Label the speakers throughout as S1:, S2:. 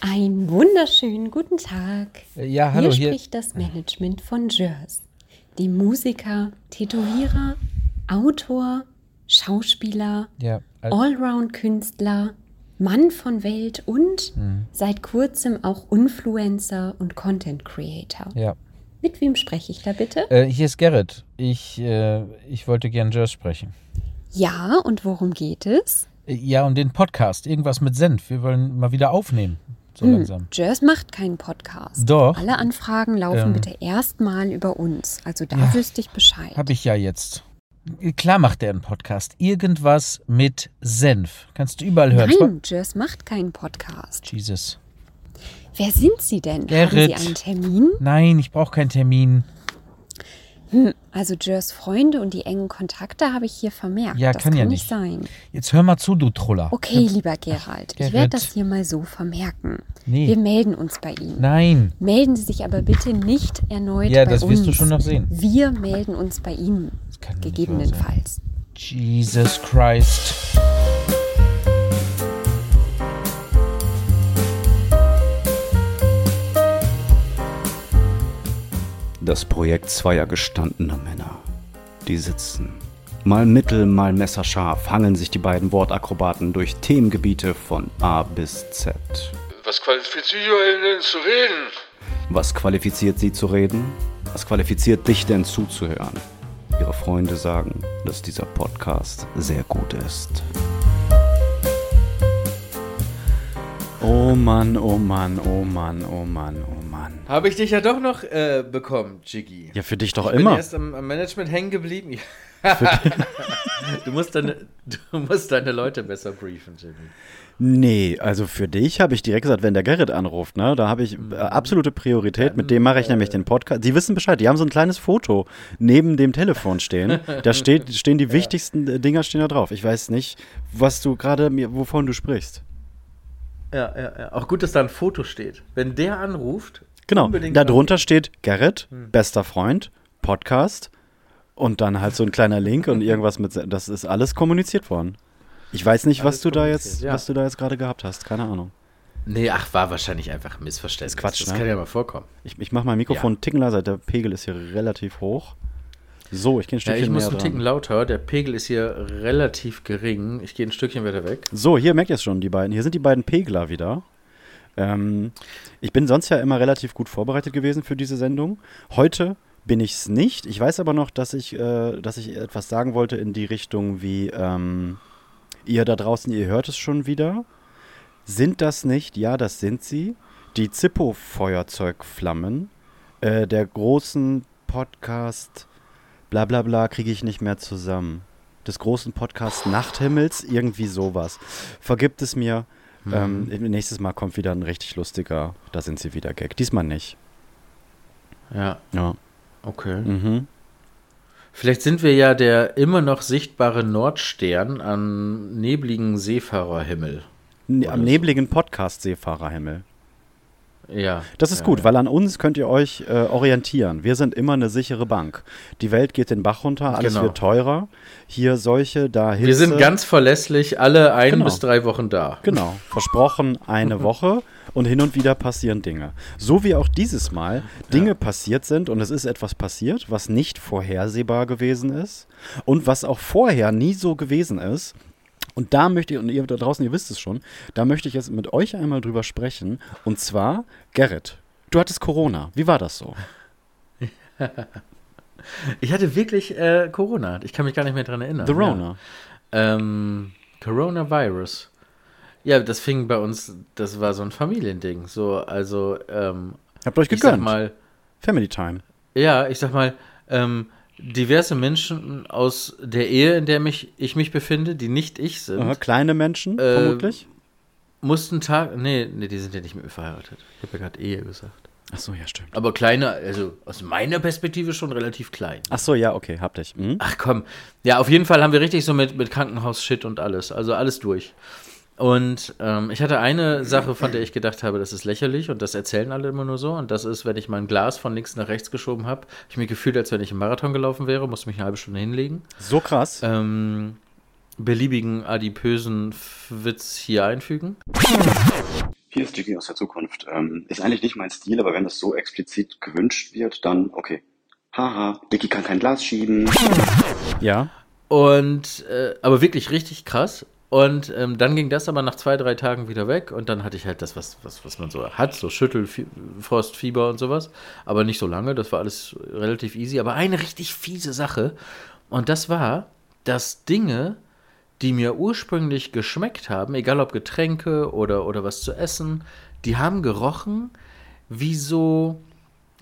S1: Einen wunderschönen guten Tag.
S2: Ja, hallo,
S1: hier
S2: hier-
S1: spricht das Management von Jörs. Die Musiker, Tätowierer, Autor, Schauspieler,
S2: Ja, al-
S1: Allround-Künstler, Mann von Welt und
S2: Mhm.
S1: seit kurzem auch Influencer und Content Creator.
S2: ja.
S1: Mit wem spreche ich da bitte?
S2: Äh, hier ist Gerrit. Ich, äh, ich wollte gern Jers sprechen.
S1: Ja, und worum geht es?
S2: Äh, Ja, um den Podcast. Irgendwas mit Senf. Wir wollen mal wieder aufnehmen. So
S1: Hm,
S2: langsam.
S1: Jers macht keinen Podcast.
S2: Doch.
S1: Alle Anfragen laufen
S2: Ähm.
S1: bitte erstmal über uns. Also da
S2: Ja.
S1: wüsste ich Bescheid.
S2: Hab ich ja jetzt. Klar macht er einen Podcast. Irgendwas mit Senf. Kannst du überall hören.
S1: Nein, Jers macht keinen Podcast.
S2: Jesus.
S1: Wer sind Sie denn? Haben
S2: Gerrit.
S1: Sie einen Termin?
S2: Nein, ich brauche keinen Termin.
S1: Also Jers Freunde und die engen Kontakte habe ich hier vermerkt.
S2: Ja,
S1: das
S2: kann ja
S1: nicht
S2: nicht.
S1: sein.
S2: Jetzt hör mal zu, du Troller.
S1: Okay, lieber Gerald, ich werde das hier mal so vermerken.
S2: Nee.
S1: Wir melden uns bei Ihnen.
S2: Nein.
S1: Melden Sie sich aber bitte nicht erneut
S2: Ja,
S1: bei
S2: das
S1: uns.
S2: wirst du schon noch sehen.
S1: Wir melden uns bei Ihnen.
S2: Das.
S1: Gegebenenfalls.
S2: Jesus Christ.
S3: Das Projekt zweier gestandener Männer. Die sitzen. Mal mittel, mal messerscharf hangeln sich die beiden Wortakrobaten durch Themengebiete von A bis Z.
S4: Was qualifiziert euch denn zu reden?
S3: Was qualifiziert sie zu reden? Was qualifiziert dich denn zuzuhören? Ihre Freunde sagen, dass dieser Podcast sehr gut ist.
S5: Oh Mann, oh Mann, oh Mann, oh Mann, oh Mann.
S6: Habe ich dich ja doch noch äh, bekommen, Jiggy.
S5: Ja, für dich doch
S6: ich bin
S5: immer.
S6: erst am, am Management hängen geblieben. du, musst deine, du musst deine Leute besser briefen, Jiggy.
S5: Nee, also für dich habe ich direkt gesagt, wenn der Gerrit anruft, ne, da habe ich äh, absolute Priorität. Mit dem mache ich nämlich den Podcast. Die wissen Bescheid. Die haben so ein kleines Foto neben dem Telefon stehen. Da steht, stehen die wichtigsten äh, Dinger stehen da drauf. Ich weiß nicht, was du gerade mir, wovon du sprichst.
S6: Ja, ja, ja. Auch gut, dass da ein Foto steht. Wenn der anruft,
S5: Genau.
S6: unbedingt
S5: Da drunter steht Gerrit, bester Freund, Podcast und dann halt so ein kleiner Link und irgendwas mit. Das ist alles kommuniziert worden. Ich weiß nicht, was du da jetzt,
S6: ja.
S5: was du da jetzt gerade gehabt hast. Keine Ahnung.
S6: Nee, ach, war wahrscheinlich einfach ein Missverständnis.
S5: Ist Quatsch,
S6: das
S5: ne?
S6: kann ja mal vorkommen.
S5: Ich, ich mache mein Mikrofon einen Ticken leiser. Der Pegel ist hier relativ hoch. So, ich gehe ein
S6: Ja,
S5: Stückchen
S6: ich muss einen
S5: dran.
S6: Ticken lauter. Der Pegel ist hier relativ gering. Ich gehe ein Stückchen weiter weg.
S5: So, hier merkt ihr es schon, die beiden. Hier sind die beiden Pegler wieder. Ähm, ich bin sonst ja immer relativ gut vorbereitet gewesen für diese Sendung. Heute bin ich es nicht. Ich weiß aber noch, dass ich, äh, dass ich etwas sagen wollte in die Richtung wie, ähm, ihr da draußen, ihr hört es schon wieder. Sind das nicht, ja, das sind sie, die Zippo-Feuerzeugflammen äh, der großen Podcast bla bla bla kriege ich nicht mehr zusammen. Des großen Podcasts Nachthimmels, irgendwie sowas. Vergibt es mir. Ähm, nächstes Mal kommt wieder ein richtig lustiger, da sind sie wieder Gag. Diesmal nicht.
S6: Ja,
S5: Ja.
S6: okay.
S5: Mhm.
S6: Vielleicht sind wir ja der immer noch sichtbare Nordstern am nebligen Seefahrerhimmel.
S5: Ne- Am
S6: so.
S5: nebligen Podcast-Seefahrerhimmel.
S6: Ja.
S5: Das ist
S6: ja,
S5: gut,
S6: ja.
S5: weil an uns könnt ihr euch äh, orientieren. Wir sind immer eine sichere Bank. Die Welt geht den Bach runter, alles
S6: Genau.
S5: wird teurer. Hier solche, da Hitze.
S6: Wir sind ganz verlässlich alle ein
S5: Genau.
S6: bis drei Wochen da.
S5: Genau, versprochen eine Woche und hin und wieder passieren Dinge. So wie auch dieses Mal Dinge passiert sind und es ist etwas passiert, was nicht vorhersehbar gewesen ist und was auch vorher nie so gewesen ist. Und da möchte ich, und ihr da draußen, ihr wisst es schon, da möchte ich jetzt mit euch einmal drüber sprechen. Und zwar, Gerrit, du hattest Corona. Wie war das so?
S6: Ich hatte wirklich äh, Corona. Ich kann mich gar nicht mehr dran erinnern.
S5: The Rona.
S6: Ja. Ähm, Coronavirus. Ja, das fing bei uns, das war so ein Familiending. So, also, ähm,
S5: Habt ihr euch
S6: ich sag
S5: gegönnt?
S6: mal,
S5: Family Time.
S6: ja, ich sag mal, ähm, diverse Menschen aus der Ehe, in der mich, ich mich befinde, die nicht ich sind,
S5: Aha, kleine Menschen,
S6: Äh,
S5: vermutlich.
S6: mussten Tag. Nee, nee, die sind ja nicht mit mir verheiratet. Ich habe ja gerade Ehe gesagt.
S5: Ach so, ja, stimmt.
S6: Aber kleine, also aus meiner Perspektive schon relativ klein.
S5: Ach so, ja, okay, habt ich. Hm?
S6: Ach komm. Ja, auf jeden Fall haben wir richtig so mit, mit Krankenhaus-Shit und alles. Also alles durch. Und ähm, ich hatte eine Sache, von der ich gedacht habe, das ist lächerlich und das erzählen alle immer nur so. Und das ist, wenn ich mein Glas von links nach rechts geschoben habe, ich mich gefühlt, als wenn ich im Marathon gelaufen wäre, musste mich eine halbe Stunde hinlegen.
S5: So krass.
S6: Ähm, beliebigen adipösen Witz hier einfügen.
S3: Hier ist Jiggy aus der Zukunft. Ähm, ist eigentlich nicht mein Stil, aber wenn das so explizit gewünscht wird, dann okay. Haha, Dicky kann kein Glas schieben.
S5: Ja.
S6: Und, äh, aber wirklich richtig krass. Und ähm, dann ging das aber nach zwei, drei Tagen wieder weg. Und dann hatte ich halt das, was, was, was man so hat, so Schüttelfrost, Fieber und sowas. Aber nicht so lange, das war alles relativ easy. Aber eine richtig fiese Sache. Und das war, dass Dinge, die mir ursprünglich geschmeckt haben, egal ob Getränke oder, oder was zu essen, die haben gerochen wie so.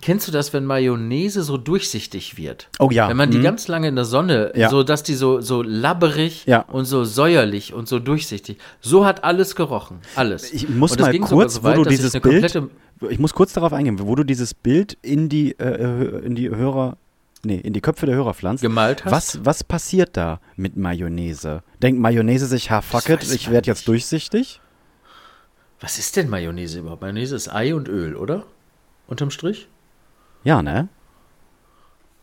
S6: Kennst du das, wenn Mayonnaise so durchsichtig wird?
S5: Oh ja.
S6: Wenn man die
S5: Mhm.
S6: ganz lange in der Sonne,
S5: Ja.
S6: so dass die so, so labberig
S5: Ja.
S6: und so säuerlich und so durchsichtig. So hat alles gerochen. Alles.
S5: Ich muss mal kurz,
S6: so
S5: wo
S6: weit,
S5: du
S6: dass ich
S5: dieses
S6: eine
S5: Bild, ich muss kurz darauf eingehen, wo du dieses Bild in die, äh, in die Hörer, nee, in die Köpfe der Hörer pflanzt.
S6: Gemalt hast?
S5: Was, was passiert da mit Mayonnaise? Denkt Mayonnaise sich, ha, fuck it, ich werde jetzt durchsichtig?
S6: Was ist denn Mayonnaise überhaupt? Mayonnaise ist Ei und Öl, oder? Unterm Strich?
S5: Ja, ne?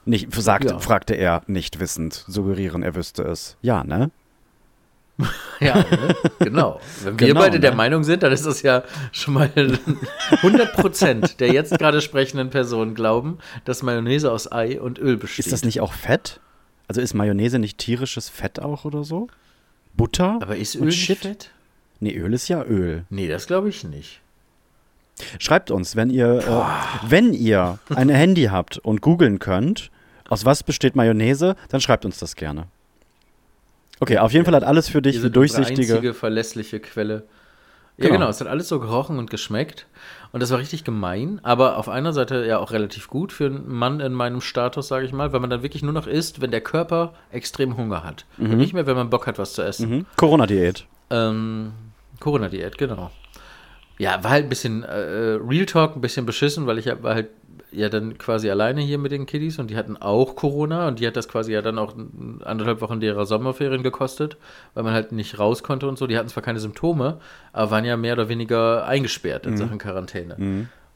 S5: Nicht, sagte,
S6: Ja.
S5: fragte er, nicht wissend, suggerieren, er wüsste es. Ja, ne?
S6: Ja, ne? genau. Wenn wir
S5: Genau,
S6: beide der
S5: ne?
S6: Meinung sind, dann ist das ja schon mal 100 Prozent der jetzt gerade sprechenden Personen glauben, dass Mayonnaise aus Ei und Öl besteht.
S5: Ist das nicht auch Fett? Also ist Mayonnaise nicht tierisches Fett auch oder so? Butter?
S6: Aber ist Öl? Fett?
S5: Nee, Öl ist ja Öl.
S6: Nee, das glaube ich nicht.
S5: Schreibt uns, wenn ihr, äh, wenn ihr ein Handy habt und googeln könnt, aus was besteht Mayonnaise, dann schreibt uns das gerne. Okay, auf jeden Fall hat alles für dich eine durchsichtige.
S6: einzige verlässliche Quelle. Ja,
S5: Genau.
S6: genau. Es hat alles so gerochen und geschmeckt. Und das war richtig gemein, aber auf einer Seite ja auch relativ gut für einen Mann in meinem Status, sage ich mal, weil man dann wirklich nur noch isst, wenn der Körper extrem Hunger hat. Und nicht mehr, wenn man Bock hat, was zu essen.
S5: Mhm. Corona-Diät.
S6: Ähm, Corona-Diät, genau. Ja, war halt ein bisschen äh, Real Talk, ein bisschen beschissen, weil ich war halt ja dann quasi alleine hier mit den Kiddies und die hatten auch Corona und die hat das quasi ja dann auch anderthalb Wochen derer Sommerferien gekostet, weil man halt nicht raus konnte und so. Die hatten zwar keine Symptome, aber waren ja mehr oder weniger eingesperrt in Sachen Quarantäne.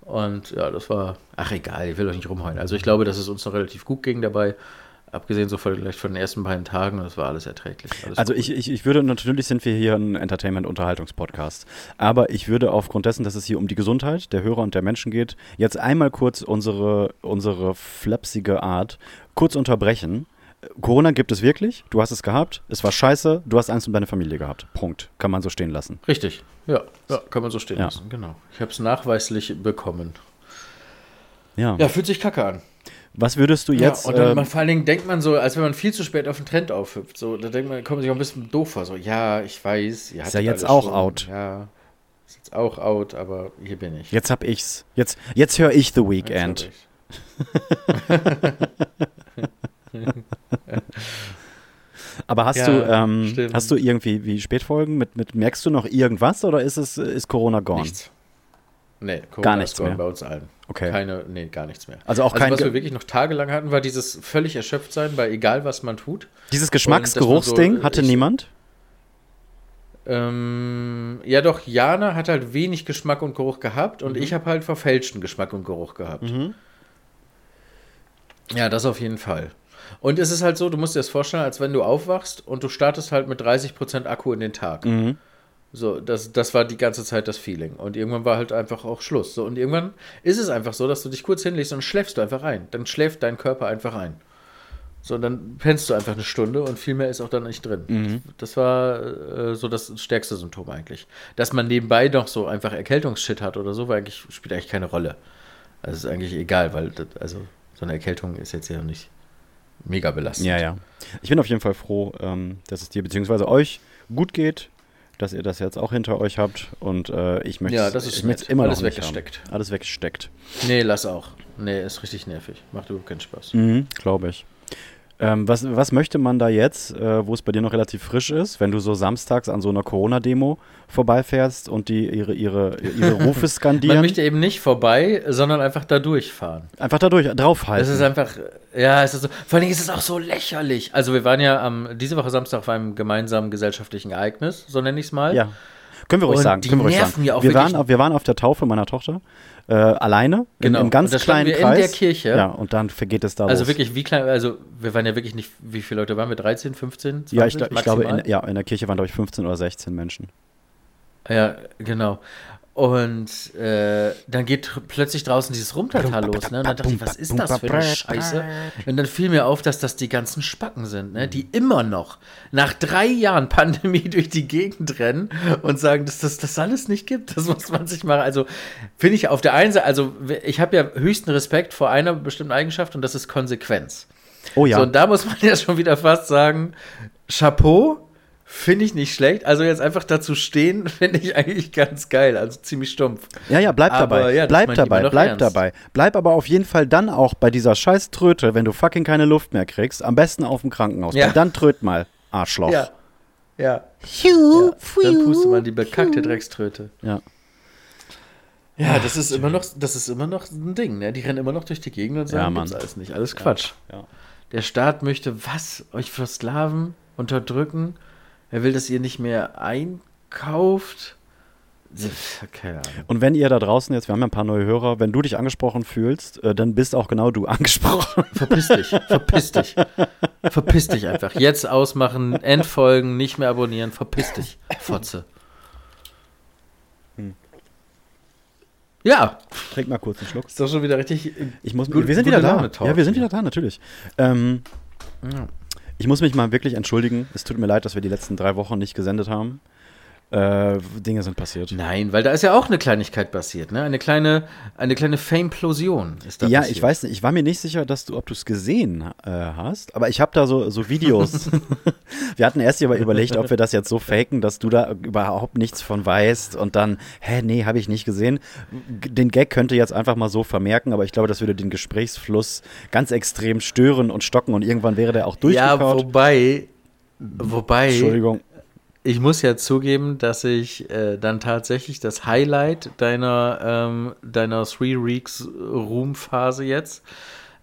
S6: Und ja, das war, ach egal, ich will euch nicht rumheulen. Also ich glaube, dass es uns noch relativ gut ging dabei. Abgesehen so vielleicht von den ersten beiden Tagen, das war alles erträglich. Alles
S5: Also ich, ich, ich würde, natürlich sind wir hier ein Entertainment-Unterhaltungspodcast, aber ich würde aufgrund dessen, dass es hier um die Gesundheit der Hörer und der Menschen geht, jetzt einmal kurz unsere, unsere flapsige Art kurz unterbrechen. Corona gibt es wirklich, du hast es gehabt, es war scheiße, du hast Angst um deine Familie gehabt. Punkt. Kann man so stehen lassen.
S6: Richtig, ja, ja kann man so stehen
S5: Ja.
S6: lassen, genau. Ich habe es nachweislich bekommen.
S5: Ja.
S6: Ja, fühlt sich kacke an.
S5: Was würdest du jetzt.
S6: ja, und dann
S5: ähm,
S6: man, vor allen Dingen denkt man so, als wenn man viel zu spät auf den Trend aufhüpft. So, da denkt man, kommt man sich auch ein bisschen doof vor. So, ja, ich weiß. Ihr
S5: Ist ja jetzt auch
S6: schon.
S5: out.
S6: Ja, ist jetzt auch out, aber hier bin ich.
S5: jetzt hab ich's. Jetzt, jetzt höre ich The Weekend. Aber hast
S6: Ja,
S5: du, ähm,
S6: stimmt.
S5: hast du irgendwie wie Spätfolgen mit, mit, merkst du noch irgendwas oder ist es, ist Corona gone?
S6: Nichts. Nee, Corona
S5: Gar
S6: ist
S5: nichts
S6: gone
S5: mehr.
S6: bei uns allen.
S5: Okay.
S6: Keine, nee, gar nichts mehr.
S5: Also auch kein
S6: was wir wirklich noch tagelang hatten, war dieses völlig erschöpft sein, bei egal was man tut.
S5: Dieses Geschmacksgeruchsding
S6: so,
S5: hatte
S6: ich-
S5: niemand?
S6: Ähm, ja, doch, Jana hat halt wenig Geschmack und Geruch gehabt und ich habe halt verfälschten Geschmack und Geruch gehabt. Ja, das auf jeden Fall. Und es ist halt so, du musst dir das vorstellen, als wenn du aufwachst und du startest halt mit 30% Akku in den Tag. So, das, das war die ganze Zeit das Feeling. Und irgendwann war halt einfach auch Schluss. So, und irgendwann ist es einfach so, dass du dich kurz hinlegst und schläfst du einfach ein. Dann schläft dein Körper einfach ein. So, und dann pennst du einfach eine Stunde und viel mehr ist auch dann nicht drin. Das war äh, so das stärkste Symptom eigentlich. Dass man nebenbei noch so einfach Erkältungsshit hat oder so, war eigentlich, spielt eigentlich keine Rolle. Also ist eigentlich egal, weil das, also so eine Erkältung ist jetzt ja nicht mega belastend.
S5: Ja, ja. Ich bin auf jeden Fall froh, ähm, dass es dir bzw. euch gut geht, dass ihr das jetzt auch hinter euch habt und äh, ich möchte
S6: Ja, das ist
S5: ich
S6: nett.
S5: immer
S6: Alles
S5: noch
S6: weggesteckt.
S5: Alles weggesteckt.
S6: Nee, lass auch. Nee, ist richtig nervig. Macht überhaupt keinen Spaß.
S5: Mhm, Glaube ich. Ähm, was, was möchte man da jetzt, äh, wo es bei dir noch relativ frisch ist, wenn du so samstags an so einer Corona-Demo vorbeifährst und die ihre, ihre, ihre Rufe
S6: Man
S5: skandieren?
S6: möchte eben nicht vorbei, sondern einfach da durchfahren.
S5: Einfach dadurch draufhalten.
S6: Es ist einfach, ja, es ist so, vor allen Dingen ist es auch so lächerlich. Also wir waren ja am, diese Woche Samstag auf einem gemeinsamen gesellschaftlichen Ereignis, so nenne ich es mal.
S5: Ja. Können wir ruhig
S6: Und
S5: sagen.
S6: die
S5: Können wir ruhig
S6: nerven
S5: sagen.
S6: ja auch
S5: wir, waren, auf- wir waren auf der Taufe meiner Tochter äh, alleine
S6: Genau.
S5: in einem ganz
S6: Und
S5: kleinen
S6: wir in
S5: Kreis.
S6: der Kirche.
S5: Ja, und dann vergeht es da
S6: Also
S5: los.
S6: wirklich, wie klein, also wir waren ja wirklich nicht, wie viele Leute waren wir? 13, 15, 20?
S5: ja, ich, ich glaube, in, ja, in der Kirche waren, glaube ich, 15 oder 16 Menschen.
S6: Ja, genau. Und äh, dann geht plötzlich draußen dieses Rumtata los. Ne? Und dann dachte ich, was ist das für eine Scheiße? Und dann fiel mir auf, dass das die ganzen Spacken sind, ne? die immer noch nach drei Jahren Pandemie durch die Gegend rennen und sagen, dass das das alles nicht gibt. Das muss man sich mal. Also finde ich auf der einen Seite, also ich habe ja höchsten Respekt vor einer bestimmten Eigenschaft und das ist Konsequenz.
S5: Oh ja.
S6: So, und da muss man ja schon wieder fast sagen, Chapeau, finde ich nicht schlecht. Also jetzt einfach dazu stehen, finde ich eigentlich ganz geil. Also ziemlich stumpf.
S5: Ja, ja, bleib
S6: Aber
S5: dabei.
S6: ja,
S5: bleib dabei, bleib
S6: ernst.
S5: dabei. Bleib aber auf jeden Fall dann auch bei dieser scheiß Tröte, wenn du fucking keine Luft mehr kriegst, am besten auf dem Krankenhaus.
S6: Ja.
S5: Dann tröt mal, Arschloch.
S6: Ja. Ja. ja. Dann puste man die bekackte Dreckströte.
S5: Ja.
S6: Ja, das ist immer noch, das ist immer noch ein Ding, ne? Die rennen immer noch durch die Gegend und sagen,
S5: Ja, Mann.
S6: alles nicht. Alles Quatsch.
S5: ja.
S6: Der Staat möchte was? Euch versklaven, unterdrücken? Er will, dass ihr nicht mehr einkauft? Keine Ahnung.
S5: Und wenn ihr da draußen jetzt, wir haben ja ein paar neue Hörer, wenn du dich angesprochen fühlst, äh, dann bist auch genau du angesprochen.
S6: Verpiss dich, verpiss dich. Verpiss dich einfach. Jetzt ausmachen, entfolgen, nicht mehr abonnieren, verpiss dich, Fotze.
S5: Hm.
S6: Ja,
S5: Trink mal kurz einen Schluck.
S6: ist doch schon wieder richtig.
S5: Ich muss,
S6: Gut-
S5: wir sind wieder da. Ja, wir sind wieder da, natürlich. Ähm,
S6: Ja.
S5: Ich muss mich mal wirklich entschuldigen. Es tut mir leid, dass wir die letzten drei Wochen nicht gesendet haben. Äh, Dinge sind passiert.
S6: Nein, weil da ist ja auch eine Kleinigkeit passiert, ne? Eine kleine, eine kleine Fameplosion ist da
S5: Ja,
S6: passiert.
S5: ich weiß nicht. Ich war mir nicht sicher, dass du, ob du es gesehen äh, hast, aber ich habe da so, so Videos. wir hatten erst aber überlegt, ob wir das jetzt so faken, dass du da überhaupt nichts von weißt und dann, hä, nee, habe ich nicht gesehen. Den Gag könnte jetzt einfach mal so vermerken, aber ich glaube, das würde den Gesprächsfluss ganz extrem stören und stocken und irgendwann wäre der auch
S6: Ja,
S5: durchgekaut.
S6: wobei, wobei,
S5: Entschuldigung.
S6: Ich muss ja zugeben, dass ich äh, dann tatsächlich das Highlight deiner, ähm, deiner Three Weeks Room-Phase jetzt,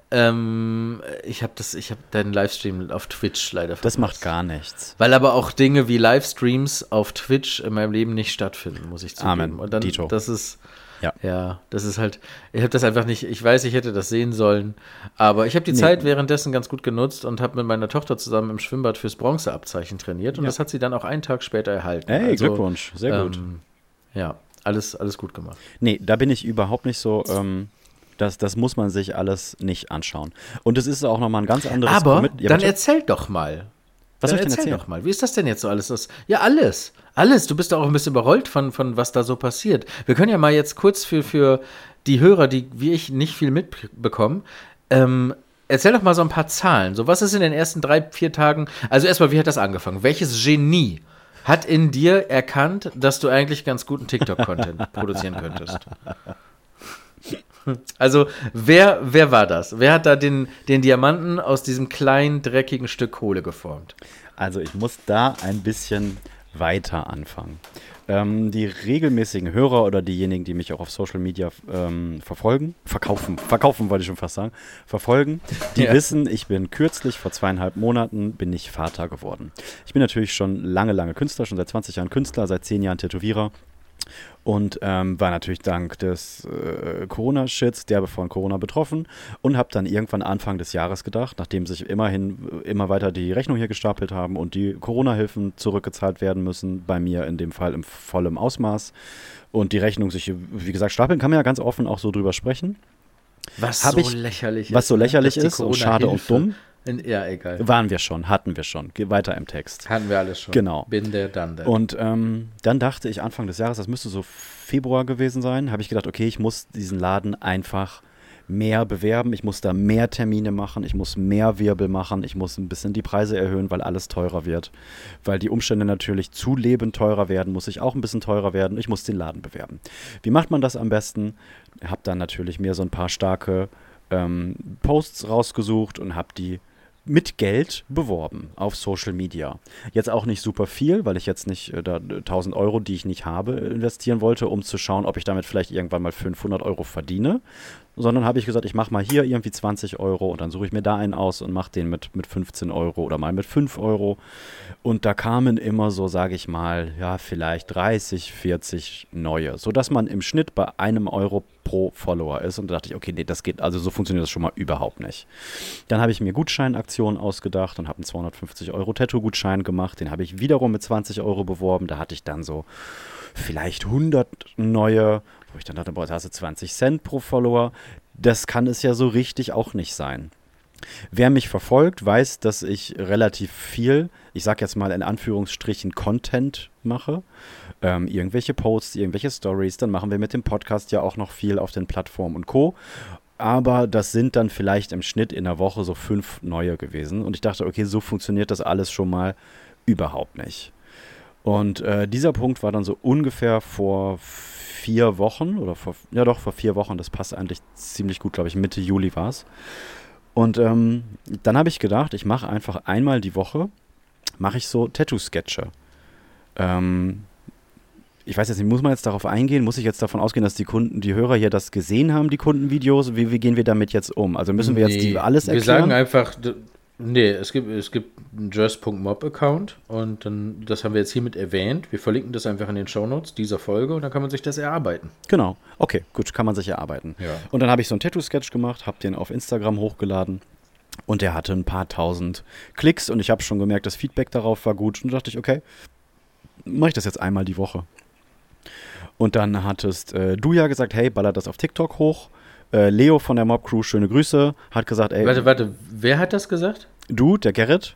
S6: ähm, ich habe das, ich habe deinen Livestream auf Twitch leider verpasst.
S5: Das macht gar nichts.
S6: Weil aber auch Dinge wie Livestreams auf Twitch in meinem Leben nicht stattfinden, muss ich zugeben.
S5: Amen.
S6: Und dann,
S5: Dito.
S6: das ist,
S5: Ja.
S6: ja, das ist halt, ich habe das einfach nicht, ich weiß, ich hätte das sehen sollen, aber ich habe die
S5: Nee.
S6: Zeit währenddessen ganz gut genutzt und habe mit meiner Tochter zusammen im Schwimmbad fürs Bronzeabzeichen trainiert und das hat sie dann auch einen Tag später erhalten.
S5: Hey,
S6: Also,
S5: Glückwunsch. Sehr gut.
S6: Ähm, ja, alles, alles gut gemacht.
S5: Nee, da bin ich überhaupt nicht so. Ähm, das, das muss man sich alles nicht anschauen. Und es ist auch nochmal ein ganz anderes
S6: Aber
S5: Ja,
S6: dann erzähl doch mal.
S5: Was soll ich denn
S6: erzähl
S5: erzählen?
S6: doch mal. Wie ist das denn jetzt so alles? Das, ja, alles. Alles. Du bist auch ein bisschen überrollt von, von was da so passiert. Wir können ja mal jetzt kurz für, für die Hörer, die wie ich nicht viel mitbekommen, ähm, erzähl doch mal so ein paar Zahlen. So, was ist in den ersten drei, vier Tagen? Also erstmal, wie hat das angefangen? Welches Genie hat in dir erkannt, dass du eigentlich ganz guten TikTok-Content produzieren könntest? Also, wer, wer war das? Wer hat da den, den Diamanten aus diesem kleinen, dreckigen Stück Kohle geformt?
S5: Also ich muss da ein bisschen weiter anfangen. Ähm, die regelmäßigen Hörer oder diejenigen, die mich auch auf Social Media ähm, verfolgen, verkaufen, verkaufen wollte ich schon fast sagen, verfolgen, die
S6: Ja.
S5: wissen, ich bin kürzlich, vor zweieinhalb Monaten, bin ich Vater geworden. Ich bin natürlich schon lange, lange Künstler, schon seit 20 Jahren Künstler, seit 10 Jahren Tätowierer. Und ähm, war natürlich dank des äh, Corona-Shits derbe von Corona betroffen und habe dann irgendwann Anfang des Jahres gedacht, nachdem sich immerhin äh, immer weiter die Rechnung hier gestapelt haben und die Corona-Hilfen zurückgezahlt werden müssen, bei mir in dem Fall im vollem Ausmaß und die Rechnung sich, wie gesagt, stapeln, kann man ja ganz offen auch so drüber sprechen.
S6: Was so
S5: ich-
S6: lächerlich
S5: was so
S6: ne?
S5: lächerlich
S6: Dass die
S5: ist und schade und dumm.
S6: In, ja, egal.
S5: Waren wir schon, hatten wir schon. Geh weiter im Text.
S6: Hatten wir alles schon.
S5: Genau.
S6: Bin der, dann der.
S5: Und ähm, dann dachte ich Anfang des Jahres, das müsste so Februar gewesen sein, habe ich gedacht, okay, ich muss diesen Laden einfach mehr bewerben, ich muss da mehr Termine machen, ich muss mehr Wirbel machen, ich muss ein bisschen die Preise erhöhen, weil alles teurer wird. Weil die Umstände natürlich zulebend teurer werden, muss ich auch ein bisschen teurer werden, ich muss den Laden bewerben. Wie macht man das am besten? Habe dann natürlich mir so ein paar starke ähm, Posts rausgesucht und habe die mit Geld beworben auf Social Media. Jetzt auch nicht super viel, weil ich jetzt nicht äh, da 1000 Euro, die ich nicht habe, investieren wollte, um zu schauen, ob ich damit vielleicht irgendwann mal 500 Euro verdiene, sondern habe ich gesagt, ich mache mal hier irgendwie 20 Euro und dann suche ich mir da einen aus und mache den mit, mit 15 Euro oder mal mit 5 Euro. Und da kamen immer so, sage ich mal, ja, vielleicht 30, 40 neue, sodass man im Schnitt bei einem Euro pro Follower ist. Und da dachte ich, okay, nee, das geht, also so funktioniert das schon mal überhaupt nicht. Dann habe ich mir Gutscheinaktionen ausgedacht und habe einen 250 Euro Tattoo-Gutschein gemacht. Den habe ich wiederum mit 20 Euro beworben. Da hatte ich dann so vielleicht 100 neue, wo ich dann dachte, boah, da hast du 20 Cent pro Follower. Das kann es ja so richtig auch nicht sein. Wer mich verfolgt, weiß, dass ich relativ viel, ich sag jetzt mal in Anführungsstrichen, Content mache. Ähm, irgendwelche Posts, irgendwelche Stories. Dann machen wir mit dem Podcast ja auch noch viel auf den Plattformen und Co. Aber das sind dann vielleicht im Schnitt in der Woche so fünf neue gewesen. Und ich dachte, okay, so funktioniert das alles schon mal überhaupt nicht. Und äh, dieser Punkt war dann so ungefähr vor vier Wochen oder vor, ja doch, vor vier Wochen. Das passt eigentlich ziemlich gut, glaube ich. Mitte Juli war es. Und ähm, dann habe ich gedacht, ich mache einfach einmal die Woche, mache ich so Tattoo-Sketche. Ähm, ich weiß jetzt nicht, muss man jetzt darauf eingehen? Muss ich jetzt davon ausgehen, dass die Kunden, die Hörer hier das gesehen haben, die Kundenvideos? Wie, wie gehen wir damit jetzt um? Also müssen wir jetzt die alles erklären?
S6: Wir sagen einfach, nee, es gibt, es gibt einen just.mob-Account und dann, das haben wir jetzt hiermit erwähnt. Wir verlinken das einfach in den Shownotes dieser Folge und dann kann man sich das erarbeiten.
S5: Genau. Okay, gut, kann man sich erarbeiten.
S6: Ja.
S5: Und dann habe ich so einen Tattoo-Sketch gemacht, habe den auf Instagram hochgeladen und der hatte ein paar tausend Klicks und ich habe schon gemerkt, das Feedback darauf war gut und dachte ich, okay, mache ich das jetzt einmal die Woche. Und dann hattest äh, du ja gesagt, hey, baller das auf TikTok hoch. Äh, Leo von der Mob Crew, schöne Grüße, hat gesagt, ey,
S6: Warte, warte, wer hat das gesagt?
S5: du, der Gerrit,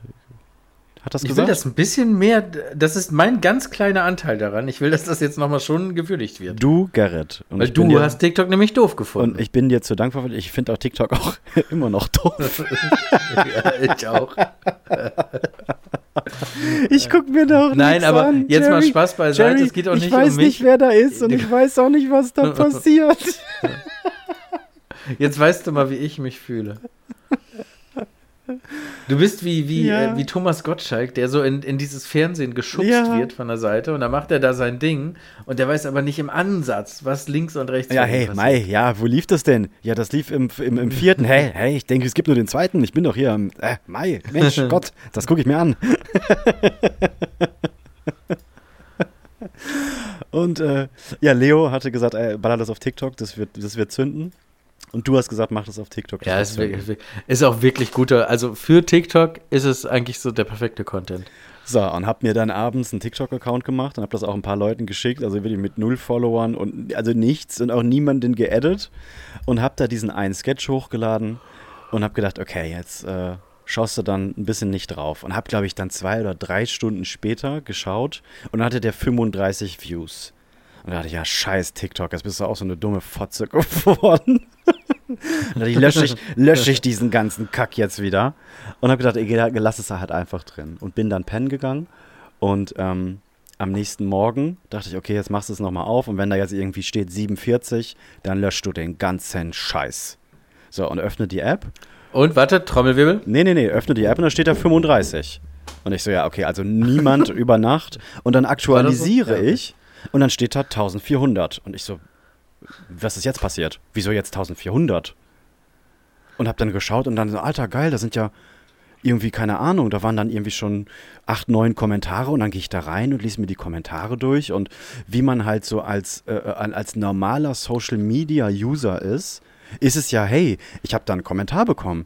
S5: hat das
S6: Ich will
S5: gesagt?
S6: das ein bisschen mehr, das ist mein ganz kleiner Anteil daran. Ich will, dass das jetzt nochmal schon gewürdigt wird.
S5: du, Gerrit. Und
S6: Weil
S5: ich
S6: du
S5: dir-
S6: hast TikTok nämlich doof gefunden.
S5: Und ich bin dir zu dankbar. Ich finde auch TikTok auch immer noch doof.
S6: ja, ich auch.
S5: Ich gucke mir doch
S6: Nein, aber
S5: an,
S6: jetzt mal
S5: Jerry.
S6: Spaß beiseite,
S5: Jerry,
S6: es geht auch
S5: ich
S6: nicht
S5: weiß
S6: um mich.
S5: nicht, wer da ist und ich weiß auch nicht, was da passiert.
S6: Jetzt weißt du mal, wie ich mich fühle. Du bist wie, wie,
S5: Ja.
S6: äh, wie Thomas Gottschalk, der so in, in dieses Fernsehen geschubst
S5: Ja.
S6: wird von der Seite und dann macht er da sein Ding und der weiß aber nicht im Ansatz, was links und rechts
S5: Ja, hey. Mai, ja, wo lief das denn? Ja, das lief im, im, im vierten. Hey, hey, ich denke, es gibt nur den zweiten. Ich bin doch hier am. Äh, Mai, Mensch, Gott, das gucke ich mir an. Und äh, ja, Leo hatte gesagt, ey, baller das auf TikTok, das wird, das wird zünden. Und du hast gesagt, mach das auf TikTok. das
S6: Ja, ist, wirklich, ist auch wirklich guter. Also für TikTok ist es eigentlich so der perfekte Content.
S5: So, und hab mir dann abends einen TikTok-Account gemacht und hab das auch ein paar Leuten geschickt, also wirklich mit null Followern und also nichts und auch niemanden geaddet und hab da diesen einen Sketch hochgeladen und hab gedacht, okay, jetzt äh, schaust du dann ein bisschen nicht drauf und hab, glaube ich, dann zwei oder drei Stunden später geschaut und dann hatte der 35 Views. Und da dachte ich, ja, scheiß TikTok, jetzt bist du auch so eine dumme Fotze geworden. Dachte ich, lösche ich, lösche ich diesen ganzen Kack jetzt wieder. Und habe gedacht, ey, lass es halt einfach drin. Und bin dann pennen gegangen. Und ähm, am nächsten Morgen dachte ich, okay, jetzt machst du es nochmal auf. Und wenn da jetzt irgendwie steht 47, dann löschst du den ganzen Scheiß. So, und öffne die App.
S6: Und warte, Trommelwirbel.
S5: Nee, nee, nee, öffne die App und dann steht da 35. Und ich so, ja, okay, also niemand über Nacht. Und dann aktualisiere
S6: Ja, okay.
S5: ich und dann steht da 1400. Und ich so, was ist jetzt passiert? Wieso jetzt 1400? Und hab dann geschaut und dann so, alter, geil, da sind ja irgendwie, keine Ahnung, da waren dann irgendwie schon acht, neun Kommentare und dann gehe ich da rein und lese mir die Kommentare durch und wie man halt so als, äh, als normaler Social Media User ist, ist es ja, hey, ich habe da einen Kommentar bekommen.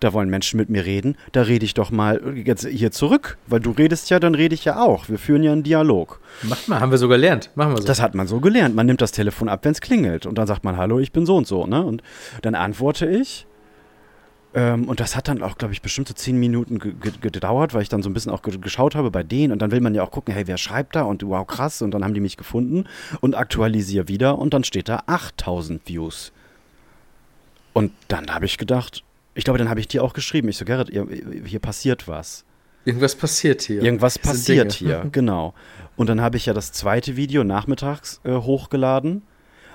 S5: Da wollen Menschen mit mir reden, da rede ich doch mal jetzt hier zurück, weil du redest ja, dann rede ich ja auch. Wir führen ja einen Dialog.
S6: Mach mal, haben wir so gelernt. Machen wir so.
S5: Das hat man so gelernt. Man nimmt das Telefon ab, wenn es klingelt. Und dann sagt man, hallo, ich bin so und so. Ne? Und dann antworte ich. Ähm, und das hat dann auch, glaube ich, bestimmt so zehn Minuten ge ge gedauert, weil ich dann so ein bisschen auch ge geschaut habe bei denen. Und dann will man ja auch gucken, hey, wer schreibt da? Und wow, krass. Und dann haben die mich gefunden und aktualisiere wieder. Und dann steht da 8000 Views. Und dann habe ich gedacht, ich glaube, dann habe ich dir auch geschrieben. Ich so, Gerrit, hier passiert was.
S6: Irgendwas passiert hier.
S5: Irgendwas passiert
S6: Dinge.
S5: hier, genau. Und dann habe ich ja das zweite Video nachmittags äh, hochgeladen.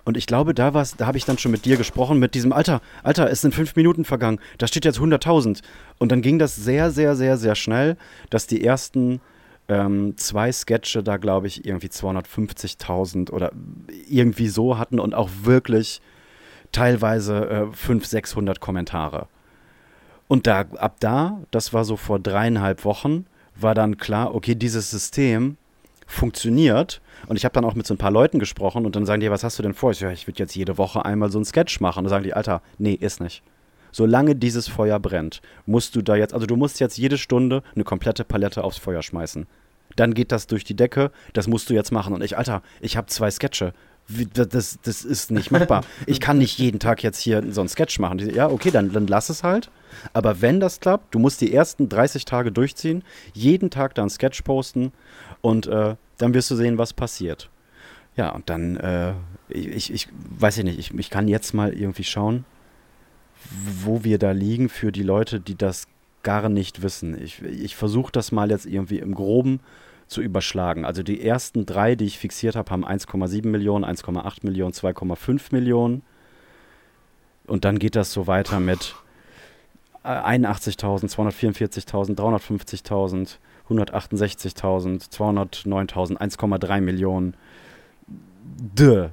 S5: Und ich glaube, da war's, da habe ich dann schon mit dir gesprochen, mit diesem Alter, Alter, es sind fünf Minuten vergangen, da steht jetzt 100.000. Und dann ging das sehr, sehr, sehr, sehr schnell, dass die ersten ähm, zwei Sketche da, glaube ich, irgendwie 250.000 oder irgendwie so hatten und auch wirklich teilweise äh, 500, 600 Kommentare. Und da, ab da, das war so vor dreieinhalb Wochen, war dann klar, okay, dieses System funktioniert. Und ich habe dann auch mit so ein paar Leuten gesprochen und dann sagen die, was hast du denn vor? Ich ja, ich würde jetzt jede Woche einmal so einen Sketch machen. Und dann sagen die, Alter, nee, ist nicht. Solange dieses Feuer brennt, musst du da jetzt, also du musst jetzt jede Stunde eine komplette Palette aufs Feuer schmeißen. Dann geht das durch die Decke, das musst du jetzt machen. Und ich, Alter, ich habe zwei Sketche. Das, das ist nicht machbar. Ich kann nicht jeden Tag jetzt hier so einen Sketch machen. Ja, okay, dann, dann lass es halt. Aber wenn das klappt, du musst die ersten 30 Tage durchziehen, jeden Tag da einen Sketch posten und äh, dann wirst du sehen, was passiert. Ja, und dann, äh, ich, ich weiß ich nicht, ich, ich kann jetzt mal irgendwie schauen, wo wir da liegen für die Leute, die das gar nicht wissen. Ich, ich versuche das mal jetzt irgendwie im Groben zu überschlagen. Also die ersten drei, die ich fixiert habe, haben 1,7 Millionen, 1,8 Millionen, 2,5 Millionen. Und dann geht das so weiter mit 81.000, 244.000, 350.000, 168.000, 209.000, 1,3 Millionen. Dö.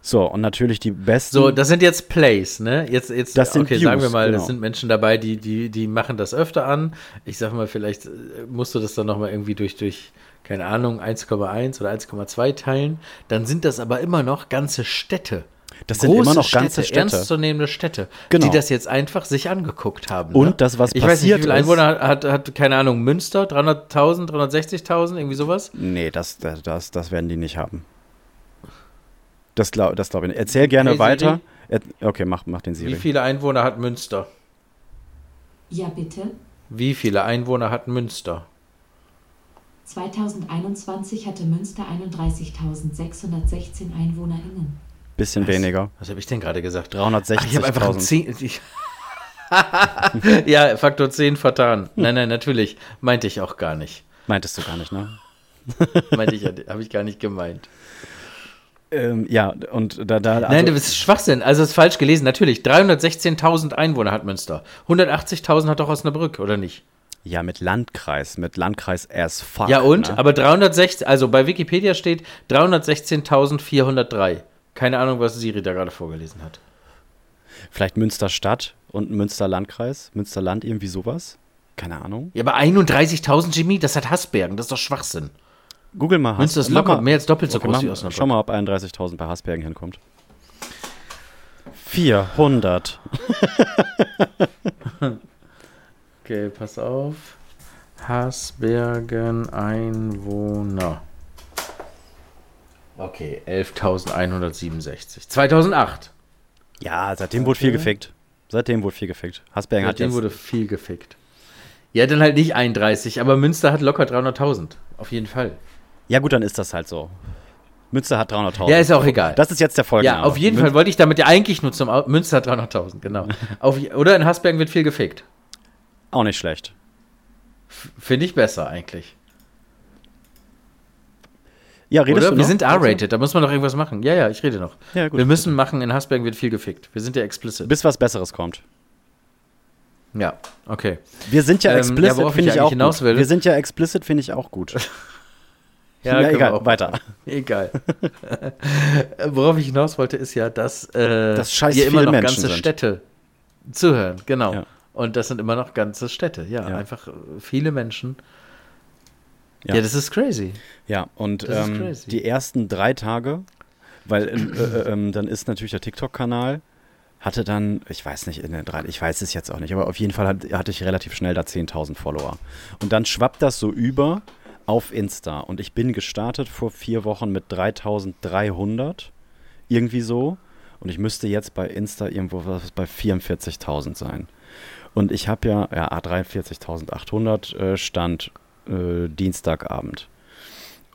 S5: So, und natürlich die besten.
S6: So, das sind jetzt Plays, ne? Jetzt, jetzt
S5: Das sind
S6: okay,
S5: Views,
S6: sagen wir mal,
S5: genau.
S6: das sind Menschen dabei, die, die, die machen das öfter an. Ich sag mal, vielleicht äh, musst du das dann nochmal irgendwie durch, durch, keine Ahnung, 1,1 oder 1,2 teilen. Dann sind das aber immer noch ganze Städte.
S5: Das sind immer noch ganze Städte.
S6: ernstzunehmende Städte,
S5: Genau.
S6: die das jetzt einfach sich angeguckt haben.
S5: Und
S6: ne?
S5: das, was
S6: ich weiß nicht, wie
S5: passiert
S6: viele Einwohner hat, hat, keine Ahnung, Münster, 300.000, 360.000, irgendwie sowas?
S5: Nee, das, das, das werden die nicht haben. Das glaube das glaub ich nicht. Erzähl gerne
S6: Hey,
S5: weiter. Er, okay, mach, mach den
S6: Wie
S5: Siri.
S6: viele Einwohner hat Münster?
S7: Ja, bitte.
S6: Wie viele Einwohner hat Münster?
S7: 2021 hatte Münster 31.616 EinwohnerInnen.
S5: Bisschen weniger.
S6: Was habe ich denn gerade gesagt?
S5: 360.000.
S6: Ach, ich habe einfach 10. Ich ja, Faktor 10 vertan. Nein, nein, natürlich. Meinte ich auch gar nicht.
S5: Meintest du gar nicht, ne?
S6: Meinte ich, habe ich gar nicht gemeint.
S5: Ähm, ja, und da, da also,
S6: Nein, das ist Schwachsinn. Also, es ist falsch gelesen. Natürlich. 316.000 Einwohner hat Münster. 180.000 hat doch Osnabrück, oder nicht?
S5: ja, mit Landkreis, mit Landkreis as fuck.
S6: ja, und?
S5: Ne?
S6: Aber 360, also bei Wikipedia steht 316.403. Keine Ahnung, was Siri da gerade vorgelesen hat.
S5: Vielleicht Münsterstadt und Münsterlandkreis, Münsterland, irgendwie sowas. Keine Ahnung.
S6: Ja, aber 31.000 Jimmy, das hat Hasbergen. Das ist doch Schwachsinn.
S5: Google mal.
S6: Münster ist locker mehr als doppelt so
S5: Okay,
S6: groß wie Osnabrück.
S5: Schau mal, ob 31.000 bei Hasbergen hinkommt. 400.
S6: Okay, pass auf. Hasbergen Einwohner. Okay, 11.167. 2008.
S5: Ja, seitdem wurde viel gefickt. Seitdem wurde viel gefickt. Hasbergen hat
S6: Seitdem
S5: jetzt
S6: wurde viel gefickt. Ja, dann halt nicht 31, aber Münster hat locker 300.000. Auf jeden Fall.
S5: Ja, gut, dann ist das halt so. Münster hat 300.000.
S6: Ja, ist auch egal.
S5: Das ist jetzt der Folge.
S6: Ja, auf jeden Fall wollte ich damit ja eigentlich nur zum Au Münster hat 300.000, genau. auf, oder in Hasbergen wird viel gefickt.
S5: Auch nicht schlecht.
S6: Finde ich besser eigentlich.
S5: Ja, redest
S6: Oder?
S5: du
S6: Wir
S5: noch?
S6: sind R-rated, da muss man doch irgendwas machen. Ja, ja, ich rede noch.
S5: Ja, gut.
S6: Wir müssen machen, in Hasbergen wird viel gefickt. Wir sind ja explicit.
S5: Bis was Besseres kommt.
S6: ja, okay.
S5: Wir sind ja
S6: Ähm,
S5: explicit,
S6: ja, worauf
S5: finde
S6: ich
S5: ich auch
S6: hinaus
S5: gut.
S6: will-
S5: Wir sind ja explicit, finde ich auch gut.
S6: Ja,
S5: Ja, egal,
S6: auch
S5: weiter.
S6: Egal. Worauf ich hinaus wollte, ist ja, dass äh,
S5: Dass scheiß
S6: hier immer noch
S5: Menschen
S6: ganze
S5: sind.
S6: Städte zuhören. Genau.
S5: Ja.
S6: Und das sind immer noch ganze Städte. Ja,
S5: Ja.
S6: einfach äh, viele Menschen.
S5: Ja.
S6: Das ist crazy.
S5: Ja, und
S6: Das
S5: ähm,
S6: crazy.
S5: die ersten drei Tage, weil äh, äh, ähm, dann ist natürlich der TikTok-Kanal, hatte dann, ich weiß nicht, in den drei, ich weiß es jetzt auch nicht, aber auf jeden Fall hat, hatte ich relativ schnell da 10.000 Follower. Und dann schwappt das so über auf Insta. Und ich bin gestartet vor vier Wochen mit 3.300, irgendwie so. Und ich müsste jetzt bei Insta irgendwo was bei 44.000 sein. Und ich habe ja, ja, 43.800 äh, Stand äh, Dienstagabend.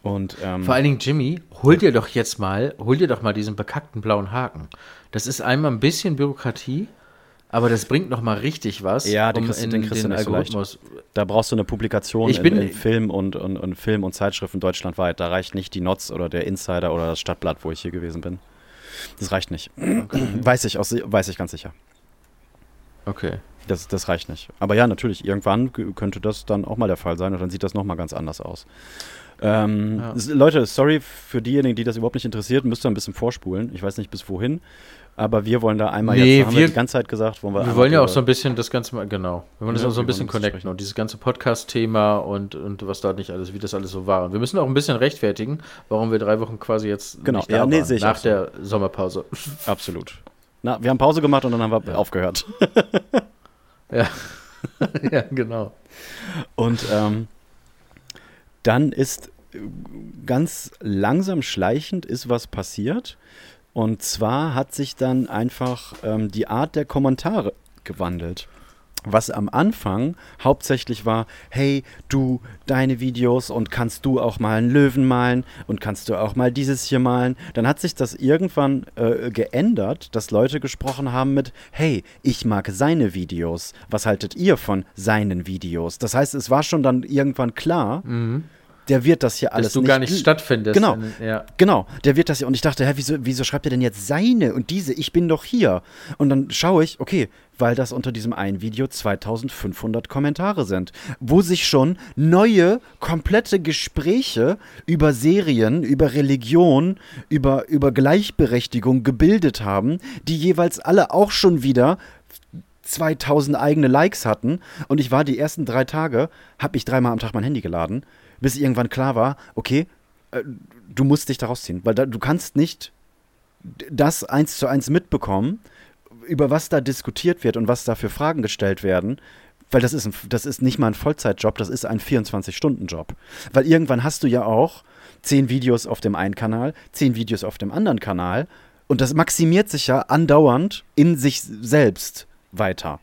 S5: Und ähm,
S6: Vor allen Dingen, Jimmy, hol dir doch jetzt mal, hol dir doch mal diesen bekackten blauen Haken. Das ist einmal ein bisschen Bürokratie, aber das bringt noch mal richtig was,
S5: Ja, den kriegst du- den kriegst du nicht so leicht.
S6: Algorithmus.
S5: da brauchst du eine Publikation
S6: Ich bin-
S5: in, in Film und, und, und Film und Zeitschriften deutschlandweit. Da reicht nicht die Notz oder der Insider oder das Stadtblatt, wo ich hier gewesen bin. Das reicht nicht. Weiß ich, aus, weiß ich ganz sicher.
S6: Okay.
S5: Das, das reicht nicht. Aber ja, natürlich, irgendwann könnte das dann auch mal der Fall sein und dann sieht das nochmal ganz anders aus. Ähm,
S6: Ja.
S5: Leute, sorry für diejenigen, die das überhaupt nicht interessiert, müsst ihr ein bisschen vorspulen. Ich weiß nicht bis wohin, aber wir wollen da einmal
S6: Nee,
S5: jetzt, haben wir
S6: wir-
S5: die ganze Zeit gesagt, wollen wir
S6: Wir wollen ja auch so ein bisschen das Ganze mal, genau. Wir wollen das
S5: Ja,
S6: auch so ein bisschen connecten
S5: sprechen.
S6: und dieses ganze Podcast-Thema und, und was da nicht alles, wie das alles so war. Und wir müssen auch ein bisschen rechtfertigen, warum wir drei Wochen quasi jetzt
S5: Genau, ja, nee,
S6: waren, nach
S5: auch so.
S6: der Sommerpause.
S5: Absolut. Na, wir haben Pause gemacht und dann haben wir aufgehört.
S6: ja. ja, genau.
S5: Und ähm, dann ist äh, ganz langsam schleichend ist was passiert. Und zwar hat sich dann einfach ähm, die Art der Kommentare gewandelt. Was am Anfang hauptsächlich war, hey, du, deine Videos und kannst du auch mal einen Löwen malen und kannst du auch mal dieses hier malen. Dann hat sich das irgendwann äh, geändert, dass Leute gesprochen haben mit, hey, ich mag seine Videos. Was haltet ihr von seinen Videos? Das heißt, es war schon dann irgendwann klar, der wird das hier alles.
S6: Dass du gar nicht stattfindest.
S5: Genau.
S6: In, ja.
S5: Genau, der wird das ja. Und ich dachte, hä, wieso, wieso schreibt er denn jetzt seine und diese? Ich bin doch hier. Und dann schaue ich, okay, weil das unter diesem einen Video 2500 Kommentare sind, wo sich schon neue, komplette Gespräche über Serien, über Religion, über, über Gleichberechtigung gebildet haben, die jeweils alle auch schon wieder 2000 eigene Likes hatten und ich war die ersten drei Tage, habe ich dreimal am Tag mein Handy geladen, bis irgendwann klar war, okay, äh, du musst dich daraus ziehen, weil da, du kannst nicht das eins zu eins mitbekommen, über was da diskutiert wird und was da für Fragen gestellt werden, weil das ist, ein, das ist nicht mal ein Vollzeitjob, das ist ein 24-Stunden-Job. Weil irgendwann hast du ja auch zehn Videos auf dem einen Kanal, zehn Videos auf dem anderen Kanal und das maximiert sich ja andauernd in sich selbst weiter.